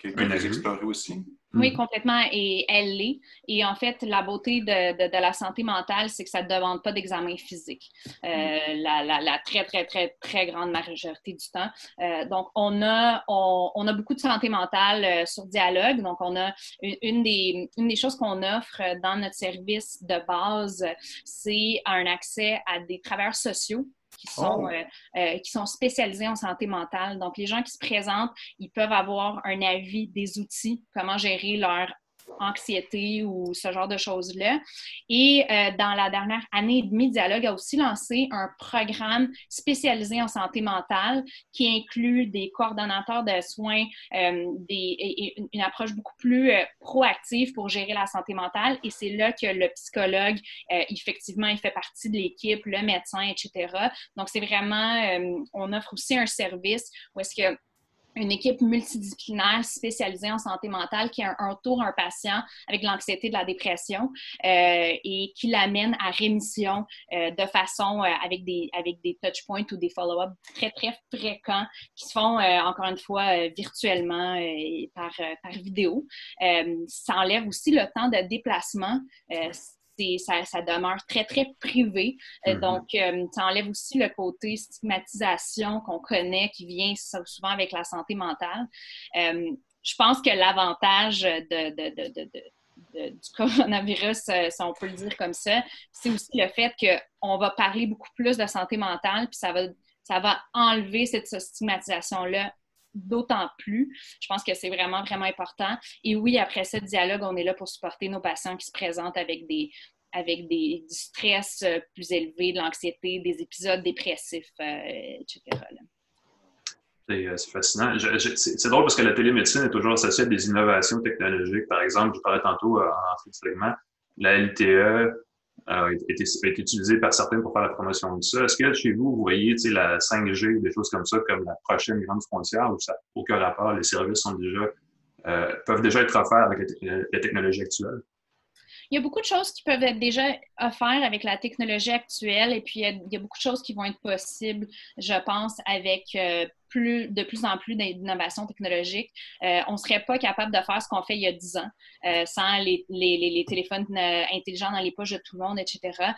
B: que, vous explorez aussi?
C: Oui, complètement. Et elle l'est. Et en fait, la beauté de, de, la santé mentale, c'est que ça ne demande pas d'examen physique. Euh, mm. la, la, la, très, très, très, très grande majorité du temps. Euh, donc, on a, on, on, a beaucoup de santé mentale euh, sur Dialogue. Donc, on a une, une, des, une des choses qu'on offre dans notre service de base, c'est un accès à des travailleurs sociaux qui sont, oh. euh, euh, qui sont spécialisés en santé mentale. Donc, les gens qui se présentent, ils peuvent avoir un avis des outils, comment gérer leur anxiété ou ce genre de choses-là. Et euh, dans la dernière année et demie, Dialogue a aussi lancé un programme spécialisé en santé mentale qui inclut des coordonnateurs de soins, euh, des, et, une approche beaucoup plus euh, proactive pour gérer la santé mentale. Et c'est là que le psychologue, effectivement, il fait partie de l'équipe, le médecin, etc. Donc, c'est vraiment, on offre aussi un service où est-ce que une équipe multidisciplinaire spécialisée en santé mentale qui entoure un patient avec l'anxiété de la dépression euh, et qui l'amène à rémission euh, de façon euh, avec des avec des touch points ou des follow-up très très fréquents qui se font encore une fois virtuellement et par par vidéo. ça enlève aussi le temps de déplacement ça, demeure très, très privé. Euh, mm-hmm. Donc, euh, ça enlève aussi le côté stigmatisation qu'on connaît, qui vient souvent avec la santé mentale. Euh, je pense que l'avantage de, du coronavirus, si on peut le dire comme ça, c'est aussi le fait qu'on va parler beaucoup plus de santé mentale, puis ça va, ça va enlever cette stigmatisation-là d'autant plus. Je pense que c'est vraiment, vraiment important. Et oui, après ce dialogue, on est là pour supporter nos patients qui se présentent avec des avec des, du stress euh, plus élevé, de l'anxiété, des épisodes dépressifs, euh, etc.
A: Euh, c'est fascinant. C'est drôle parce que la télémédecine est toujours associée à des innovations technologiques. Par exemple, je parlais tantôt en segment, la LTE a été, utilisée par certains pour faire la promotion de ça. Est-ce que chez vous, vous voyez la 5G, des choses comme ça, comme la prochaine grande frontière, ou ça n'a aucun rapport, les services sont déjà peuvent déjà être offerts avec la technologie actuelle?
C: il y a beaucoup de choses qui peuvent être déjà offertes avec la technologie actuelle et puis il y a, beaucoup de choses qui vont être possibles, je pense, avec euh, de plus en plus d'innovation technologique. Euh, on ne serait pas capable de faire ce qu'on fait il y a 10 ans euh, sans les, les, les, téléphones intelligents dans les poches de tout le monde, etc.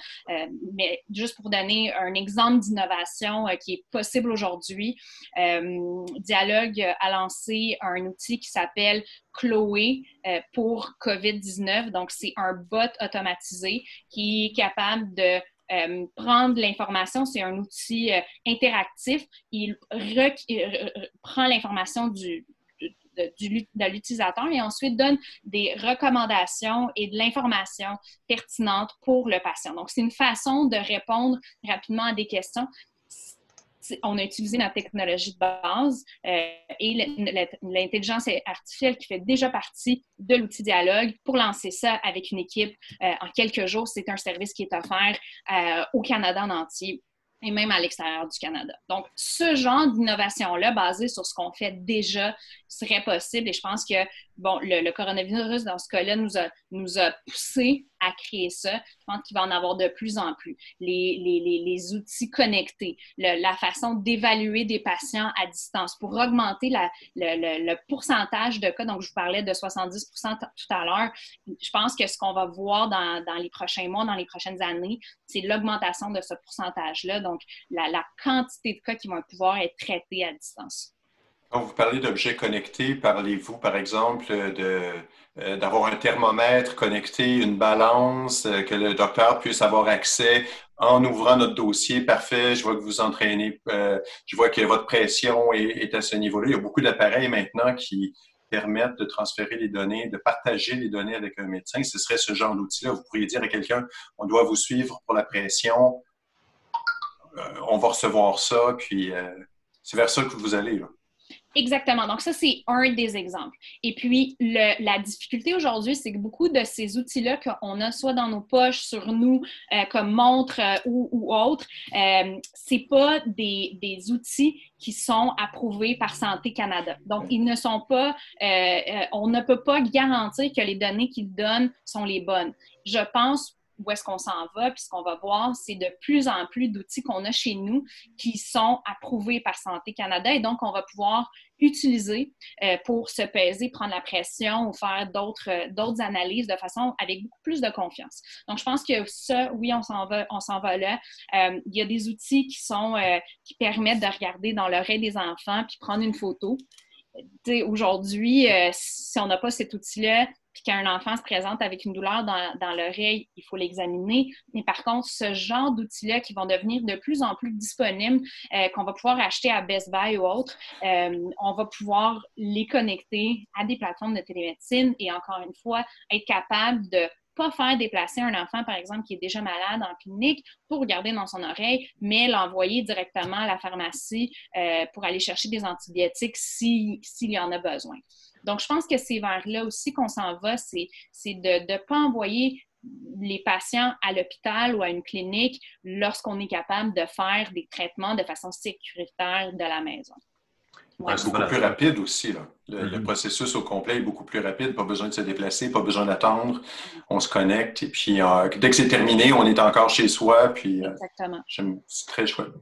C: mais juste pour donner un exemple d'innovation qui est possible aujourd'hui, Dialogue a lancé un outil qui s'appelle Chloé pour COVID-19. Donc, c'est un bot automatisé qui est capable de euh, prendre l'information, c'est un outil euh, interactif. Il prend l'information de, l'utilisateur et ensuite donne des recommandations et de l'information pertinente pour le patient. Donc, c'est une façon de répondre rapidement à des questions on a utilisé notre technologie de base euh, et l'intelligence artificielle qui fait déjà partie de l'outil dialogue pour lancer ça avec une équipe euh, en quelques jours. C'est un service qui est offert euh, au Canada en entier et même à l'extérieur du Canada. Donc, ce genre d'innovation-là, basée sur ce qu'on fait déjà, serait possible. Et je pense que, bon, le, coronavirus, dans ce cas-là, nous a, nous a poussé à créer ça. Je pense qu'il va en avoir de plus en plus. Les, les, les, outils connectés, la façon d'évaluer des patients à distance pour augmenter la, le, le, pourcentage de cas. Donc, je vous parlais de 70% tout à l'heure. Je pense que ce qu'on va voir dans, dans, les prochains mois, dans les prochaines années, c'est l'augmentation de ce pourcentage-là. Donc, la, la quantité de cas qui vont pouvoir être traités à distance.
B: Quand vous parlez d'objets connectés, parlez-vous, par exemple, euh, d'avoir un thermomètre connecté, une balance, euh, que le docteur puisse avoir accès en ouvrant notre dossier. Parfait, je vois que vous entraînez, euh, je vois que votre pression est, à ce niveau-là. Il y a beaucoup d'appareils maintenant qui permettent de transférer les données, de partager les données avec un médecin. Ce serait ce genre d'outil-là. Vous pourriez dire à quelqu'un, on doit vous suivre pour la pression, on va recevoir ça, puis c'est vers ça que vous allez.
C: Exactement. Donc, ça, c'est un des exemples. Et puis, la difficulté aujourd'hui, c'est que beaucoup de ces outils-là qu'on a soit dans nos poches, sur nous, euh, comme montre euh, ou, ou autre, euh, c'est pas des, des, outils qui sont approuvés par Santé Canada. Donc, ils ne sont pas, euh, on ne peut pas garantir que les données qu'ils donnent sont les bonnes. Je pense où est-ce qu'on s'en va, puis ce qu'on va voir, c'est de plus en plus d'outils qu'on a chez nous qui sont approuvés par Santé Canada et donc on va pouvoir utiliser euh, pour se peser, prendre la pression ou faire d'autres euh, d'autres analyses de façon avec beaucoup plus de confiance. Donc je pense que ça, oui, on s'en va, on s'en va là. Euh, il y a des outils qui sont qui permettent de regarder dans l'oreille des enfants puis prendre une photo. Aujourd'hui, si on n'a pas cet outil-là, puis qu'un enfant se présente avec une douleur dans, dans l'oreille, il faut l'examiner. Mais par contre, ce genre d'outils-là qui vont devenir de plus en plus disponibles, euh, qu'on va pouvoir acheter à Best Buy ou autre, euh, on va pouvoir les connecter à des plateformes de télémédecine et encore une fois, être capable de pas faire déplacer un enfant, par exemple, qui est déjà malade en clinique pour regarder dans son oreille, mais l'envoyer directement à la pharmacie euh, pour aller chercher des antibiotiques s'il y en a besoin. Donc, je pense que c'est vers là aussi qu'on s'en va, c'est de ne pas envoyer les patients à l'hôpital ou à une clinique lorsqu'on est capable de faire des traitements de façon sécuritaire de la maison.
B: C'est beaucoup plus rapide aussi. Le, mm-hmm. processus au complet est beaucoup plus rapide. Pas besoin de se déplacer, pas besoin d'attendre. On se connecte et puis euh, dès que c'est terminé, on est encore chez soi. Puis,
C: euh, Exactement.
B: c'est très chouette.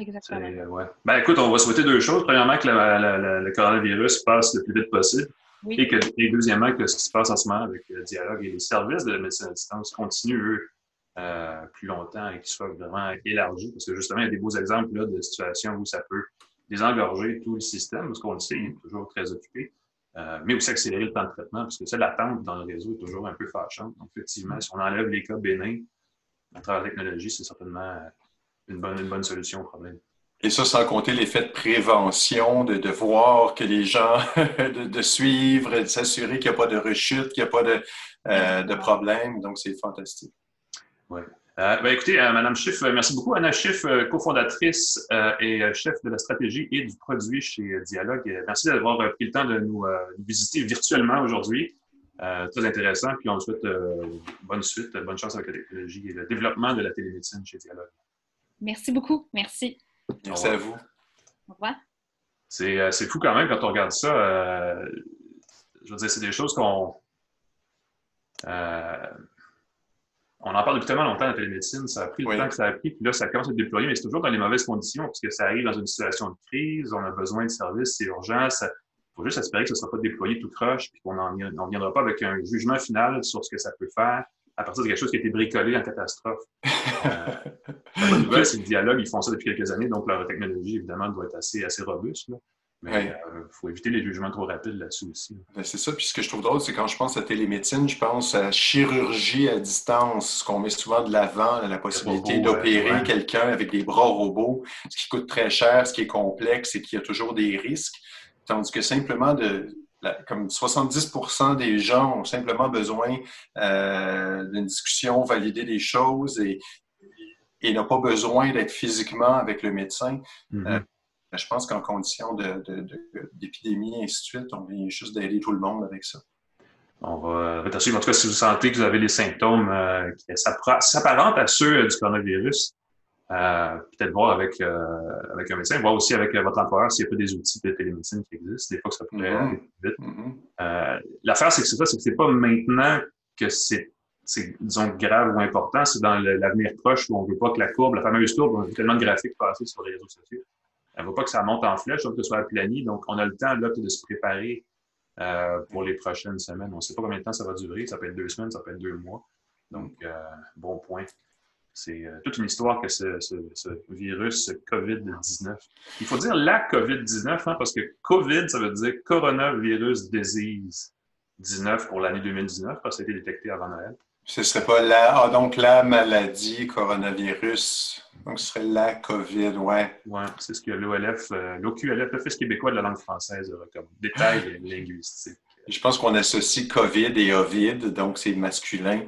C: Exactement.
A: Ouais. Ben, écoute, on va souhaiter deux choses. Premièrement, que le coronavirus passe le plus vite possible. Et, que, deuxièmement, que ce qui se passe en ce moment avec le dialogue et les services de médecine à distance continuent, eux, euh, plus longtemps et qu'ils soient vraiment élargis. Parce que justement, il y a des beaux exemples là, de situations où ça peut désengorger tout le système, parce qu'on le sait, il est toujours très occupé. Euh, mais aussi accélérer le temps de traitement, parce que ça, l'attente dans le réseau est toujours un peu fâchante. Donc, effectivement, si on enlève les cas bénins à travers la technologie, c'est certainement une bonne, une bonne solution au problème.
B: Et ça, sans compter l'effet de prévention, de, de voir que les gens, de, de suivre, de s'assurer qu'il n'y a pas de rechute, qu'il n'y a pas de, euh, de problème. Donc, c'est fantastique.
A: Oui. Euh, ben, écoutez, euh, Madame Schiff, euh, merci beaucoup. Anna Schiff, cofondatrice et chef de la stratégie et du produit chez Dialogue. Merci d'avoir pris le temps de nous, visiter virtuellement aujourd'hui. très intéressant. Puis on vous souhaite bonne suite, bonne chance avec la technologie et le développement de la télémédecine chez Dialogue.
C: Merci beaucoup. Merci.
B: Merci à vous.
C: Au revoir.
A: C'est fou quand même quand on regarde ça. je veux dire, c'est des choses qu'on. On en parle depuis tellement longtemps, la télémédecine. Ça a pris le temps que ça a pris, puis là, ça commence à être déployé, mais c'est toujours dans les mauvaises conditions, parce que ça arrive dans une situation de crise, on a besoin de services, c'est urgent. Il faut juste espérer que ce ne sera pas déployé tout croche, puis qu'on n'en viendra pas avec un jugement final sur ce que ça peut faire à partir de quelque chose qui a été bricolé en catastrophe. Euh, c'est le dialogue, ils font ça depuis quelques années, donc leur technologie, évidemment, doit être assez, assez robuste. Mais il euh, faut éviter les jugements trop rapides là-dessus aussi.
B: Ben, c'est ça. Puis ce que je trouve drôle, c'est quand je pense à télémédecine, je pense à chirurgie à distance, ce qu'on met souvent de l'avant, la possibilité d'opérer quelqu'un avec des bras robots, ce qui coûte très cher, ce qui est complexe et qui a toujours des risques. Tandis que simplement de, comme 70% des gens ont simplement besoin euh, d'une discussion, valider des choses et, et n'ont pas besoin d'être physiquement avec le médecin. Mm-hmm. Euh, je pense qu'en condition d'épidémie et ainsi de suite, on vient juste d'aider tout le monde avec ça.
A: On va suivre. En tout cas, si vous sentez que vous avez les symptômes euh, qui s'apparentent à ceux du coronavirus, euh, peut-être voir avec, euh, avec un médecin, voir aussi avec votre employeur s'il n'y a pas des outils de télémédecine qui existent. Des fois que ça pourrait mm-hmm. aller vite. Mm-hmm. L'affaire, c'est que c'est ça, c'est que c'est pas maintenant que c'est disons, grave ou important, c'est dans l'avenir proche où on ne veut pas que la courbe, la fameuse courbe, on a tellement de graphiques passer sur les réseaux sociaux. Elle ne veut pas que ça monte en flèche, donc que ce soit aplani. Donc, on a le temps là, de se préparer euh, pour les prochaines semaines. On ne sait pas combien de temps ça va durer. Ça peut être deux semaines, ça peut être deux mois. Donc, euh, bon point. C'est euh, toute une histoire que ce, ce, virus, ce COVID-19. Il faut dire la COVID-19, hein, parce que COVID, ça veut dire Coronavirus Disease 19 pour l'année 2019, parce que ça a été détecté avant Noël.
B: Ce serait pas la, ah, donc la maladie coronavirus. Donc, ce serait la COVID, ouais.
A: Ouais, c'est ce que l'OLF, euh, l'OQLF, l'Office québécois de la langue française, comme détail linguistique.
B: Je pense qu'on associe COVID et Ovid, donc c'est masculin.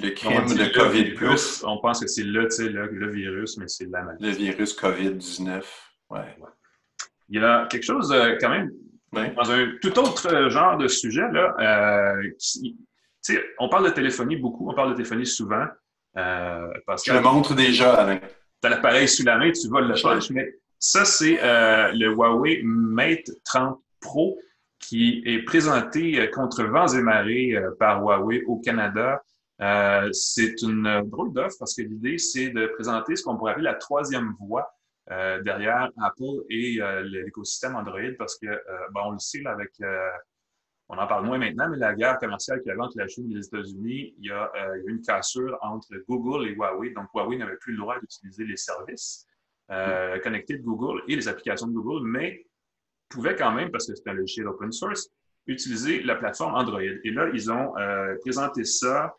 B: Le crime de COVID plus.
A: On pense que c'est le, le, le virus, mais c'est la maladie.
B: Le virus COVID-19, ouais.
A: Il y a quelque chose euh, quand même, dans un tout autre genre de sujet, là, euh, qui, on parle de téléphonie beaucoup, on parle de téléphonie souvent.
B: Euh, parce Je le montre déjà, Alain.
A: Tu as l'appareil sous la main, tu voles le poche, mais ça, c'est euh, le Huawei Mate 30 Pro qui est présenté euh, contre vents et marées par Huawei au Canada. c'est une drôle d'offre parce que l'idée, c'est de présenter ce qu'on pourrait appeler la troisième voie derrière Apple et l'écosystème Android parce que, ben, on le sait, avec on en parle moins maintenant, mais la guerre commerciale qu'il y avait entre la Chine et les États-Unis, il y a euh, eu une cassure entre Google et Huawei. Donc, Huawei n'avait plus le droit d'utiliser les services euh, connectés de Google et les applications de Google, mais pouvait quand même, parce que c'est un logiciel open source, utiliser la plateforme Android. Et là, ils ont euh, présenté ça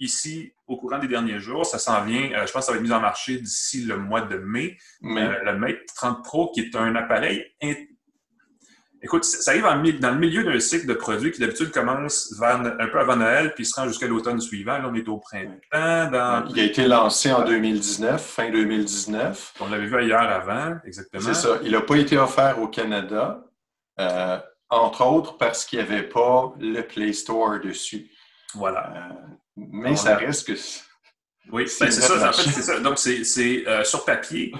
A: ici au courant des derniers jours. Ça s'en vient, je pense que ça va être mis en marché d'ici le mois de mai. le Mate 30 Pro, qui est un appareil Écoute, ça arrive dans le milieu d'un cycle de produits qui d'habitude commence vers, un peu avant Noël puis se rend jusqu'à l'automne suivant. Là, on est au printemps.
B: Il a été lancé en 2019, fin 2019.
A: On l'avait vu ailleurs avant, exactement.
B: C'est ça. Il n'a pas été offert au Canada, euh, entre autres parce qu'il n'y avait pas le Play Store dessus.
A: Voilà.
B: Euh, mais ça reste que.
A: Oui, ben, c'est ça. En fait, c'est ça. Donc, c'est euh, sur papier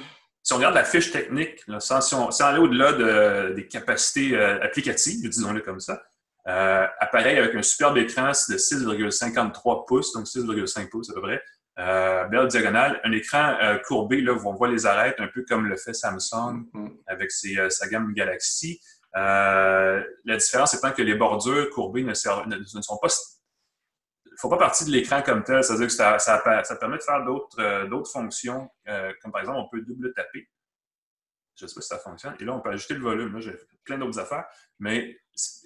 A: si on regarde la fiche technique, sans, aller au-delà des capacités euh, applicatives, disons-le comme ça, euh, appareil avec un superbe écran de 6,53 pouces, donc 6,5 pouces à peu près, euh, belle diagonale, un écran courbé, là, où on voit les arêtes, un peu comme le fait Samsung mm-hmm. avec sa gamme Galaxy. la différence étant que les bordures courbées ne, ne sont pas font pas partie de l'écran comme tel. C'est-à-dire que ça, ça, permet de faire d'autres euh, fonctions, euh, comme par exemple, on peut double taper. Je ne sais pas si ça fonctionne. Et là, on peut ajouter le volume. Là, j'ai plein d'autres affaires. Mais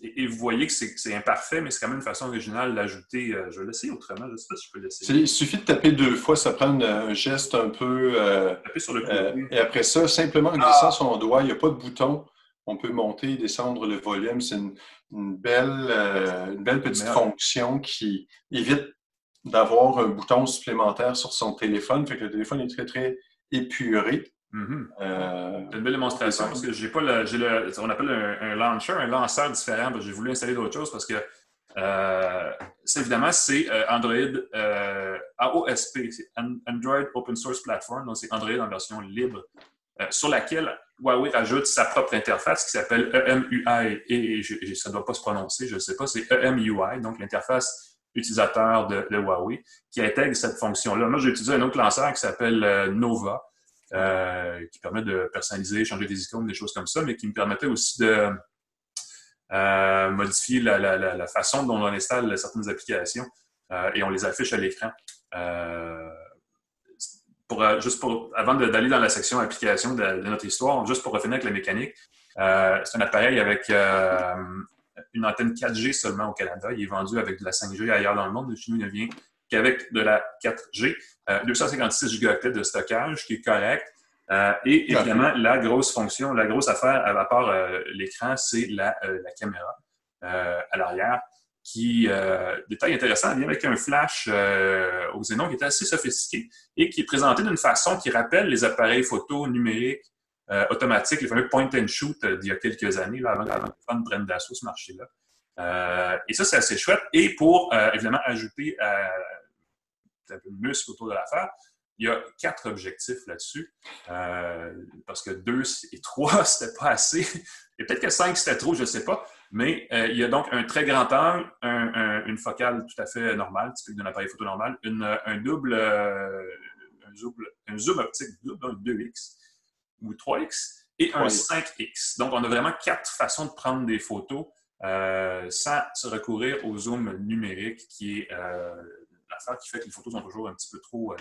A: et, vous voyez que c'est imparfait, mais c'est quand même une façon originale d'ajouter. Euh, je vais l'essayer autrement. Je ne sais pas si je peux l'essayer.
B: Il suffit de taper deux fois. Ça prend un geste un peu.
A: taper sur le
B: Et après ça, simplement en glissant ah! son doigt, il n'y a pas de bouton on peut monter et descendre le volume. C'est une, belle, euh, une belle petite fonction qui évite d'avoir un bouton supplémentaire sur son téléphone. Fait que le téléphone est très, très épuré.
A: Mm-hmm. Euh, c'est une belle démonstration parce que j'ai pas le, j'ai le, on appelle un, launcher, un lanceur différent. J'ai voulu installer d'autres choses parce que euh, c'est évidemment c'est Android AOSP, c'est Android Open Source Platform, donc c'est Android en version libre, sur laquelle Huawei rajoute sa propre interface qui s'appelle EMUI, et, ça ne doit pas se prononcer, je ne sais pas, c'est EMUI, donc l'interface utilisateur de, Huawei, qui intègre cette fonction-là. Moi, j'ai utilisé un autre lanceur qui s'appelle euh, Nova, euh, qui permet de personnaliser, changer des icônes, des choses comme ça, mais qui me permettait aussi de euh, modifier la, façon dont on installe certaines applications et on les affiche à l'écran. Pour, juste pour, avant d'aller dans la section application de, notre histoire, juste pour refinir avec la mécanique, c'est un appareil avec une antenne 4G seulement au Canada. Il est vendu avec de la 5G ailleurs dans le monde. Chez nous, il ne vient qu'avec de la 4G. 256 Go de stockage, qui est correct. Euh, et évidemment, la grosse fonction, la grosse affaire à part euh, l'écran, c'est la, euh, caméra à l'arrière qui, détail intéressant, vient avec un flash au xénon qui est assez sophistiqué et qui est présenté d'une façon qui rappelle les appareils photo numériques euh, automatique, les fameux point and shoot euh, d'il y a quelques années, là, avant, avant que prenne d'assaut ce marché-là. Euh, et ça, c'est assez chouette. Et pour, évidemment, ajouter un peu de muscle autour de l'affaire, il y a quatre objectifs là-dessus. parce que deux et trois, c'était pas assez. Et peut-être que cinq, c'était trop, je ne sais pas. Mais il y a donc un très grand angle, une focale tout à fait normale, typique d'un appareil photo normal, un double, un, zoom, un zoom optique double, un 2X, ou 3X et un 5X. Donc, on a vraiment quatre façons de prendre des photos euh, sans se recourir au zoom numérique, qui est euh, l'affaire qui fait que les photos sont toujours un petit peu trop, euh,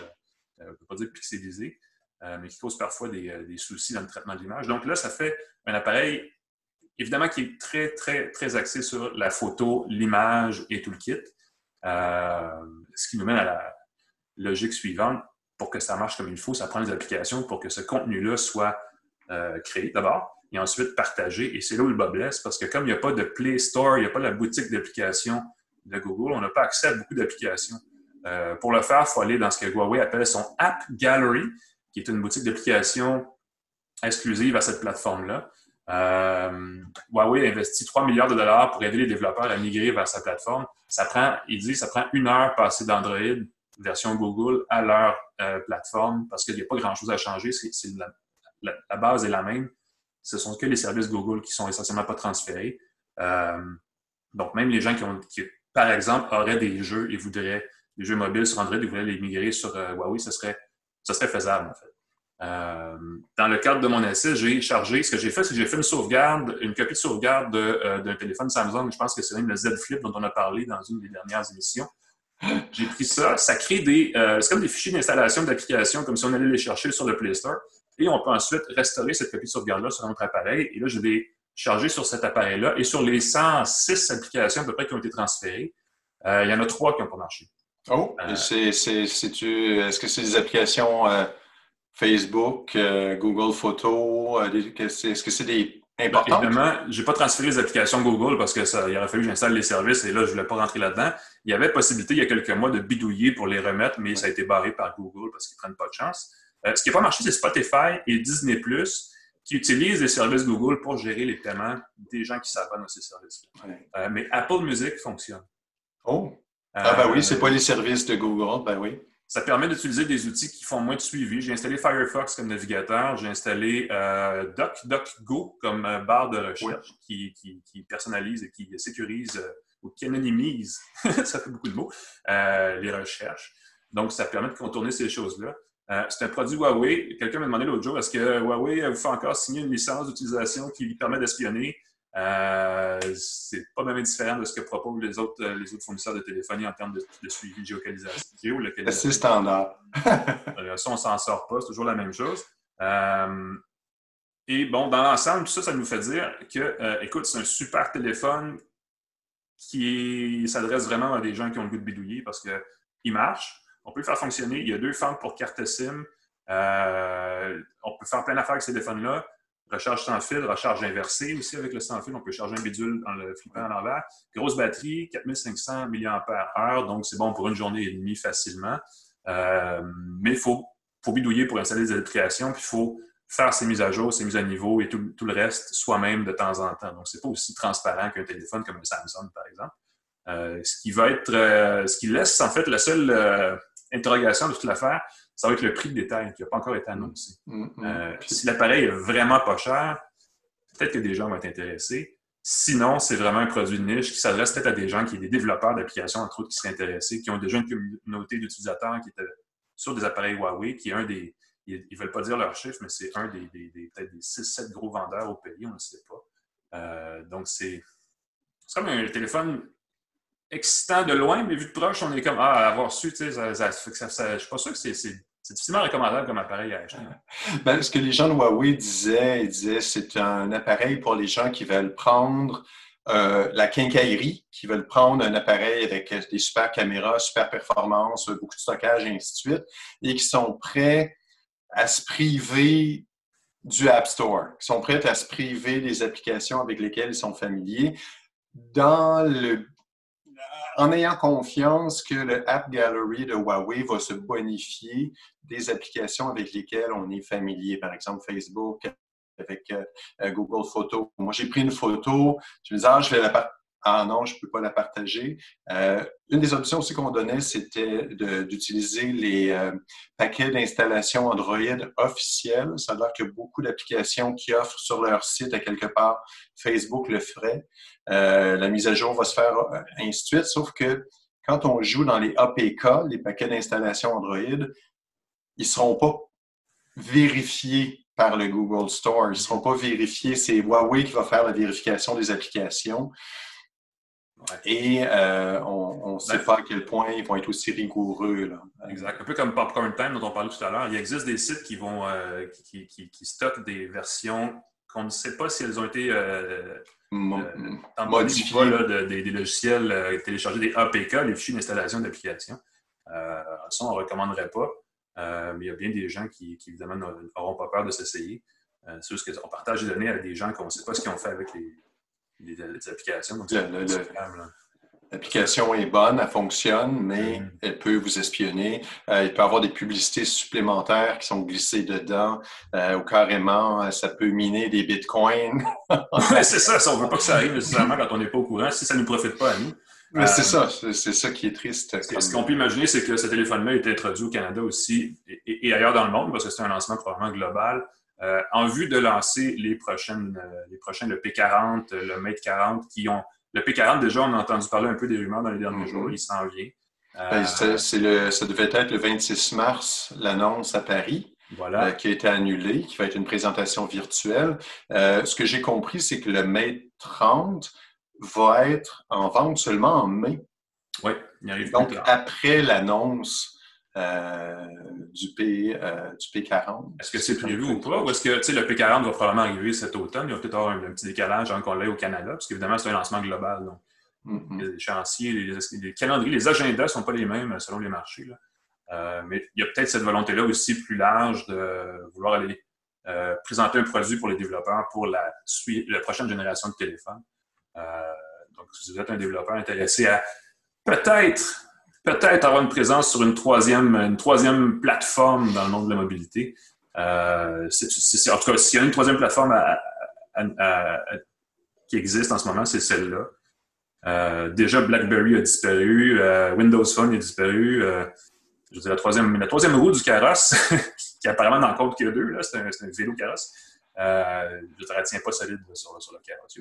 A: on ne peut pas dire pixelisées, mais qui cause parfois des, soucis dans le traitement de l'image. Donc là, ça fait un appareil, évidemment, qui est très, très, très axé sur la photo, l'image et tout le kit. ce qui nous mène à la logique suivante pour que ça marche comme il faut, ça prend des applications pour que ce contenu-là soit euh, créé d'abord et ensuite partagé. Et c'est là où le bas blesse parce que comme il n'y a pas de Play Store, il n'y a pas la boutique d'applications de Google, on n'a pas accès à beaucoup d'applications. Euh, pour le faire, il faut aller dans ce que Huawei appelle son App Gallery, qui est une boutique d'applications exclusive à cette plateforme-là. Euh, Huawei investit 3 milliards de dollars pour aider les développeurs à migrer vers sa plateforme. Ça prend, il dit, ça prend une heure passée d'Android version Google à leur euh, plateforme parce qu'il n'y a pas grand-chose à changer. La, base est la même. Ce sont que les services Google qui sont essentiellement pas transférés. Euh, donc, même les gens qui, ont, qui, par exemple, auraient des jeux et voudraient des jeux mobiles sur Android et voudraient les migrer sur euh, Huawei, ce serait, ce serait faisable, en fait. Dans le cadre de mon essai, j'ai chargé, ce que j'ai fait, c'est que j'ai fait une sauvegarde, une copie de sauvegarde d'un téléphone Samsung. Je pense que c'est même le Z Flip dont on a parlé dans une des dernières émissions. J'ai pris ça. Ça crée des. Euh, c'est comme des fichiers d'installation d'applications, comme si on allait les chercher sur le Play Store. Et on peut ensuite restaurer cette copie de sauvegarde-là sur notre appareil. Et là, je vais charger sur cet appareil-là. Et sur les 106 applications à peu près qui ont été transférées, euh, il y en a trois qui n'ont pas marché.
B: Oh, euh, c'est, est-ce que c'est des applications Facebook, Google Photos? est-ce que c'est des Important.
A: Évidemment, je n'ai pas transféré les applications Google parce que ça, il aurait fallu que j'installe les services et là, je ne voulais pas rentrer là-dedans. Il y avait possibilité il y a quelques mois de bidouiller pour les remettre, mais ça a été barré par Google parce qu'ils ne prennent pas de chance. Euh, ce qui n'a pas marché, c'est Spotify et Disney qui utilisent les services Google pour gérer les paiements des gens qui s'abonnent à ces services euh, mais Apple Music fonctionne.
B: Oh! Ah, ben oui, c'est pas les services de Google, ben oui.
A: Ça permet d'utiliser des outils qui font moins de suivi. J'ai installé Firefox comme navigateur, j'ai installé euh, DuckDuckGo comme euh, barre de recherche qui, personnalise et qui sécurise euh, ou qui anonymise, ça fait beaucoup de mots, les recherches. Donc, ça permet de contourner ces choses-là. c'est un produit Huawei. Quelqu'un m'a demandé l'autre jour, est-ce que Huawei vous fait encore signer une licence d'utilisation qui lui permet d'espionner? Euh, c'est pas même différent de ce que proposent les autres, euh, les autres fournisseurs de téléphonie en termes de, suivi de géolocalisation.
B: C'est standard.
A: Ça, on s'en sort pas, c'est toujours la même chose. Euh, et bon, dans l'ensemble, tout ça, ça nous fait dire que, écoute, c'est un super téléphone qui s'adresse vraiment à des gens qui ont le goût de bidouiller parce qu'il marche. On peut le faire fonctionner. Il y a deux fentes pour carte SIM. on peut faire plein d'affaires avec ces téléphones-là. Recharge sans fil, recharge inversée aussi avec le sans fil. On peut charger un bidule en le flippant à l'envers. Grosse batterie, 4500 mAh, donc c'est bon pour une journée et demie facilement. Euh, mais il faut, bidouiller pour installer des applications, puis il faut faire ses mises à jour, ses mises à niveau et tout, le reste soi-même de temps en temps. Donc, c'est pas aussi transparent qu'un téléphone comme le Samsung, par exemple. Euh, ce qui va être, euh, ce qui laisse en fait la seule interrogation de toute l'affaire, ça va être le prix de détail qui n'a pas encore été annoncé. Mm, mm, mm. si l'appareil est vraiment pas cher, peut-être que des gens vont être intéressés. Sinon, c'est vraiment un produit de niche qui s'adresse peut-être à des gens qui sont des développeurs d'applications, entre autres, qui seraient intéressés, qui ont déjà une communauté d'utilisateurs qui étaient sur des appareils Huawei, qui est un des. Ils ne veulent pas dire leur chiffre, mais c'est un des, peut-être des 6-7 gros vendeurs au pays, on ne sait pas. Euh, donc, c'est comme un téléphone excitant de loin, mais vu de proche, on est comme Ah, avoir su, tu sais, ça, ça, je suis pas sûr que c'est c'est difficilement recommandable comme appareil à acheter.
B: Ben, ce que les gens de Huawei disaient, disaient c'est un appareil pour les gens qui veulent prendre euh, la quincaillerie, qui veulent prendre un appareil avec des super caméras, super performances, beaucoup de stockage et ainsi de suite, et qui sont prêts à se priver du App Store, qui sont prêts à se priver des applications avec lesquelles ils sont familiers dans le en ayant confiance que le App Gallery de Huawei va se bonifier des applications avec lesquelles on est familier, par exemple Facebook, avec euh, Google Photos. Moi, j'ai pris une photo, je me disais, ah, je vais la ah non, je ne peux pas la partager. Euh, une des options aussi qu'on donnait, c'était d'utiliser les euh, paquets d'installation Android officiels. Ça a l'air que beaucoup d'applications qui offrent sur leur site à quelque part, Facebook le ferait. Euh, la mise à jour va se faire ainsi de suite, sauf que quand on joue dans les APK, les paquets d'installation Android, ils ne seront pas vérifiés par le Google Store. Ils ne seront pas vérifiés. C'est Huawei qui va faire la vérification des applications. Et euh, on ne sait ben, pas à quel point ils vont être aussi rigoureux. Là.
A: Exact. Un peu comme Popcorn Time dont on parlait tout à l'heure. Il existe des sites qui vont euh, qui, qui, qui, stockent des versions qu'on ne sait pas si elles ont été euh, modifiées là, des, logiciels téléchargés, des APK, les fichiers d'installation d'applications. ça, on ne recommanderait pas. mais il y a bien des gens qui, évidemment, n'auront pas peur de s'essayer. c'est juste qu'on partage des données avec des gens qu'on ne sait pas ce qu'ils ont fait avec les, les, applications.
B: L'application est bonne, elle fonctionne, mais mm. elle peut vous espionner. Euh, il peut y avoir des publicités supplémentaires qui sont glissées dedans, euh, ou carrément, euh, ça peut miner des bitcoins.
A: c'est ça, on ne veut pas que ça arrive nécessairement quand on n'est pas au courant, si ça ne nous profite pas à nous.
B: c'est ça, c'est ça qui est triste.
A: Ce qu'on peut imaginer, c'est que ce téléphone-là a été introduit au Canada aussi et, et, ailleurs dans le monde, parce que c'est un lancement probablement global. Euh, en vue de lancer les prochaines, euh, les prochains, le P40, le Mate 40, qui ont. Le P40, déjà, on a entendu parler un peu des rumeurs dans les derniers jours, il s'en vient.
B: Ben, euh, le, ça devait être le 26 mars, l'annonce à Paris. qui a été annulée, qui va être une présentation virtuelle. ce que j'ai compris, c'est que le Mate 30 va être en vente seulement en mai.
A: Oui, il arrive.
B: Donc, après l'annonce euh, du, P, euh, du P40.
A: Est-ce que c'est prévu ou pas? Ou est-ce que le P40 va probablement arriver cet automne? Il va peut-être avoir un, petit décalage avant qu'on l'ait au Canada, parce qu'évidemment, c'est un lancement global. Donc. Mm-hmm. Les échéanciers, les, calendriers, les agendas ne sont pas les mêmes selon les marchés. Euh, mais il y a peut-être cette volonté-là aussi plus large de vouloir aller présenter un produit pour les développeurs pour la, la prochaine génération de téléphones. donc, si vous êtes un développeur intéressé à peut-être peut-être avoir une présence sur une troisième, une troisième plateforme dans le monde de la mobilité. Euh, en tout cas, s'il y a une troisième plateforme qui existe en ce moment, c'est celle-là. Euh, déjà, BlackBerry a disparu, euh, Windows Phone a disparu. je veux dire, la troisième, roue du carrosse, qui apparemment n'en compte que deux, c'est un, vélo carrosse. je ne tient pas solide sur, sur, le carrosse.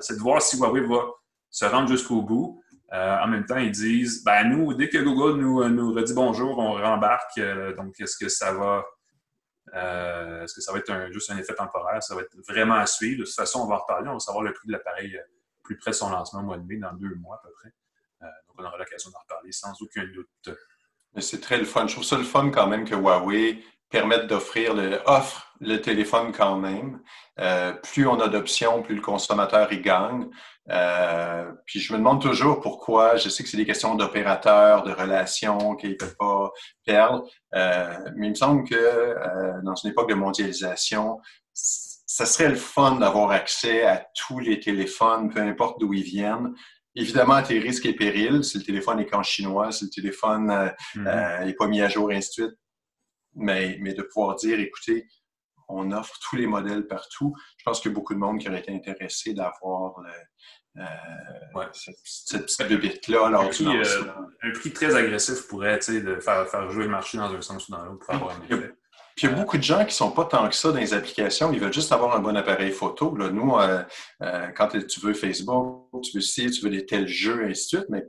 A: C'est de voir si Huawei va se rendre jusqu'au bout. Euh, en même temps, ils disent, ben nous, dès que Google nous, euh, nous redit bonjour, on rembarque. Euh, donc, est-ce que ça va, est-ce que ça va être juste un effet temporaire? Ça va être vraiment à suivre. De toute façon, on va en reparler. On va savoir le prix de l'appareil plus près de son lancement au mois de mai, dans deux mois à peu près. donc, on aura l'occasion d'en reparler sans aucun doute.
B: C'est très le fun. Je trouve ça le fun quand même que Huawei permette d'offrir le, offre le téléphone quand même. plus on a d'options, plus le consommateur y gagne. Euh, puis je me demande toujours pourquoi, je sais que c'est des questions d'opérateurs, de relations qu'ils ne peuvent pas perdre, euh, mais il me semble que euh, dans une époque de mondialisation, ça serait le fun d'avoir accès à tous les téléphones, peu importe d'où ils viennent. Évidemment, tes risques et périls, si le téléphone est qu'en chinois, si le téléphone n'est mm-hmm. pas mis à jour, et ainsi de suite. Mais, mais de pouvoir dire, écoutez, on offre tous les modèles partout. Je pense qu'il y a beaucoup de monde qui aurait été intéressé d'avoir euh, cette, cette, petite bébite-là.
A: Un, prix, euh, un prix très agressif pourrait de faire, faire jouer le marché dans un sens ou dans l'autre pour avoir un effet.
B: Puis il y a beaucoup de gens qui ne sont pas tant que ça dans les applications. Ils veulent juste avoir un bon appareil photo. Là, nous, euh, quand tu veux Facebook, tu veux ci, tu veux des tels jeux, et ainsi de suite, mais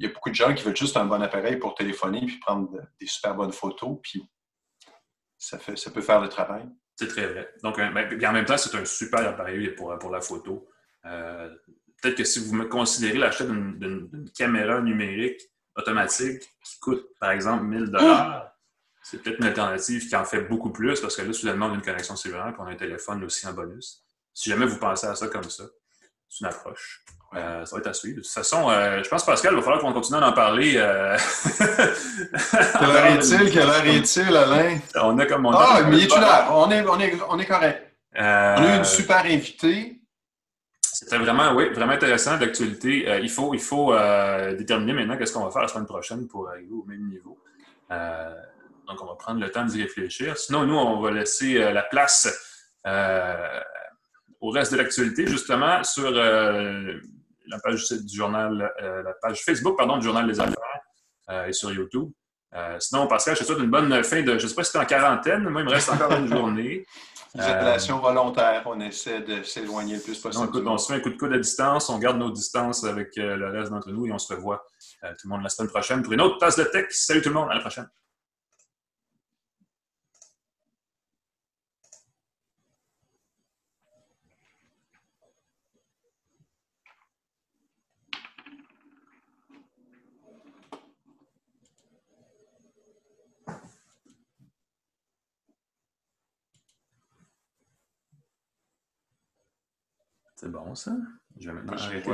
B: il y a beaucoup de gens qui veulent juste un bon appareil pour téléphoner puis prendre des super bonnes photos. Puis ça, fait, ça peut faire le travail.
A: C'est très vrai. Donc, ben, en même temps, c'est un super appareil pour, pour la photo. Euh, peut-être que si vous me considérez l'achat d'une caméra numérique automatique qui coûte, par exemple, 1000 dollars, c'est peut-être une alternative qui en fait beaucoup plus parce que là, soudainement, on a une connexion cellulaire et on a un téléphone aussi en bonus. Si jamais vous pensez à ça comme ça, c'est une approche. Euh, ça va être à suivre. De toute façon, euh, je pense, Pascal, il va falloir qu'on continue d'en parler. Euh...
B: Quelle heure est-il? Quelle heure est-il, Alain?
A: On a comme
B: on Ah, mais? On est, on est, on est correct. On a eu une super invitée.
A: C'était vraiment, oui, vraiment intéressant d'actualité. il faut, il faut déterminer maintenant qu'est-ce qu'on va faire la semaine prochaine pour arriver au même niveau. donc, on va prendre le temps d'y réfléchir. Sinon, nous, on va laisser la place au reste de l'actualité, justement, sur la page du journal, euh, la page Facebook, pardon, du journal des affaires euh, et sur YouTube. Euh, sinon, Pascal, je te souhaite une bonne fin de. Je ne sais pas si tu es en quarantaine, moi, il me reste encore une journée.
B: Isolation volontaire, on essaie de s'éloigner le plus possible.
A: écoute, on se fait un coup de coude à distance, on garde nos distances avec le reste d'entre nous et on se revoit tout le monde la semaine prochaine pour une autre tasse de tech. Salut tout le monde, à la prochaine. C'est bon, ça? Je vais maintenant arrêter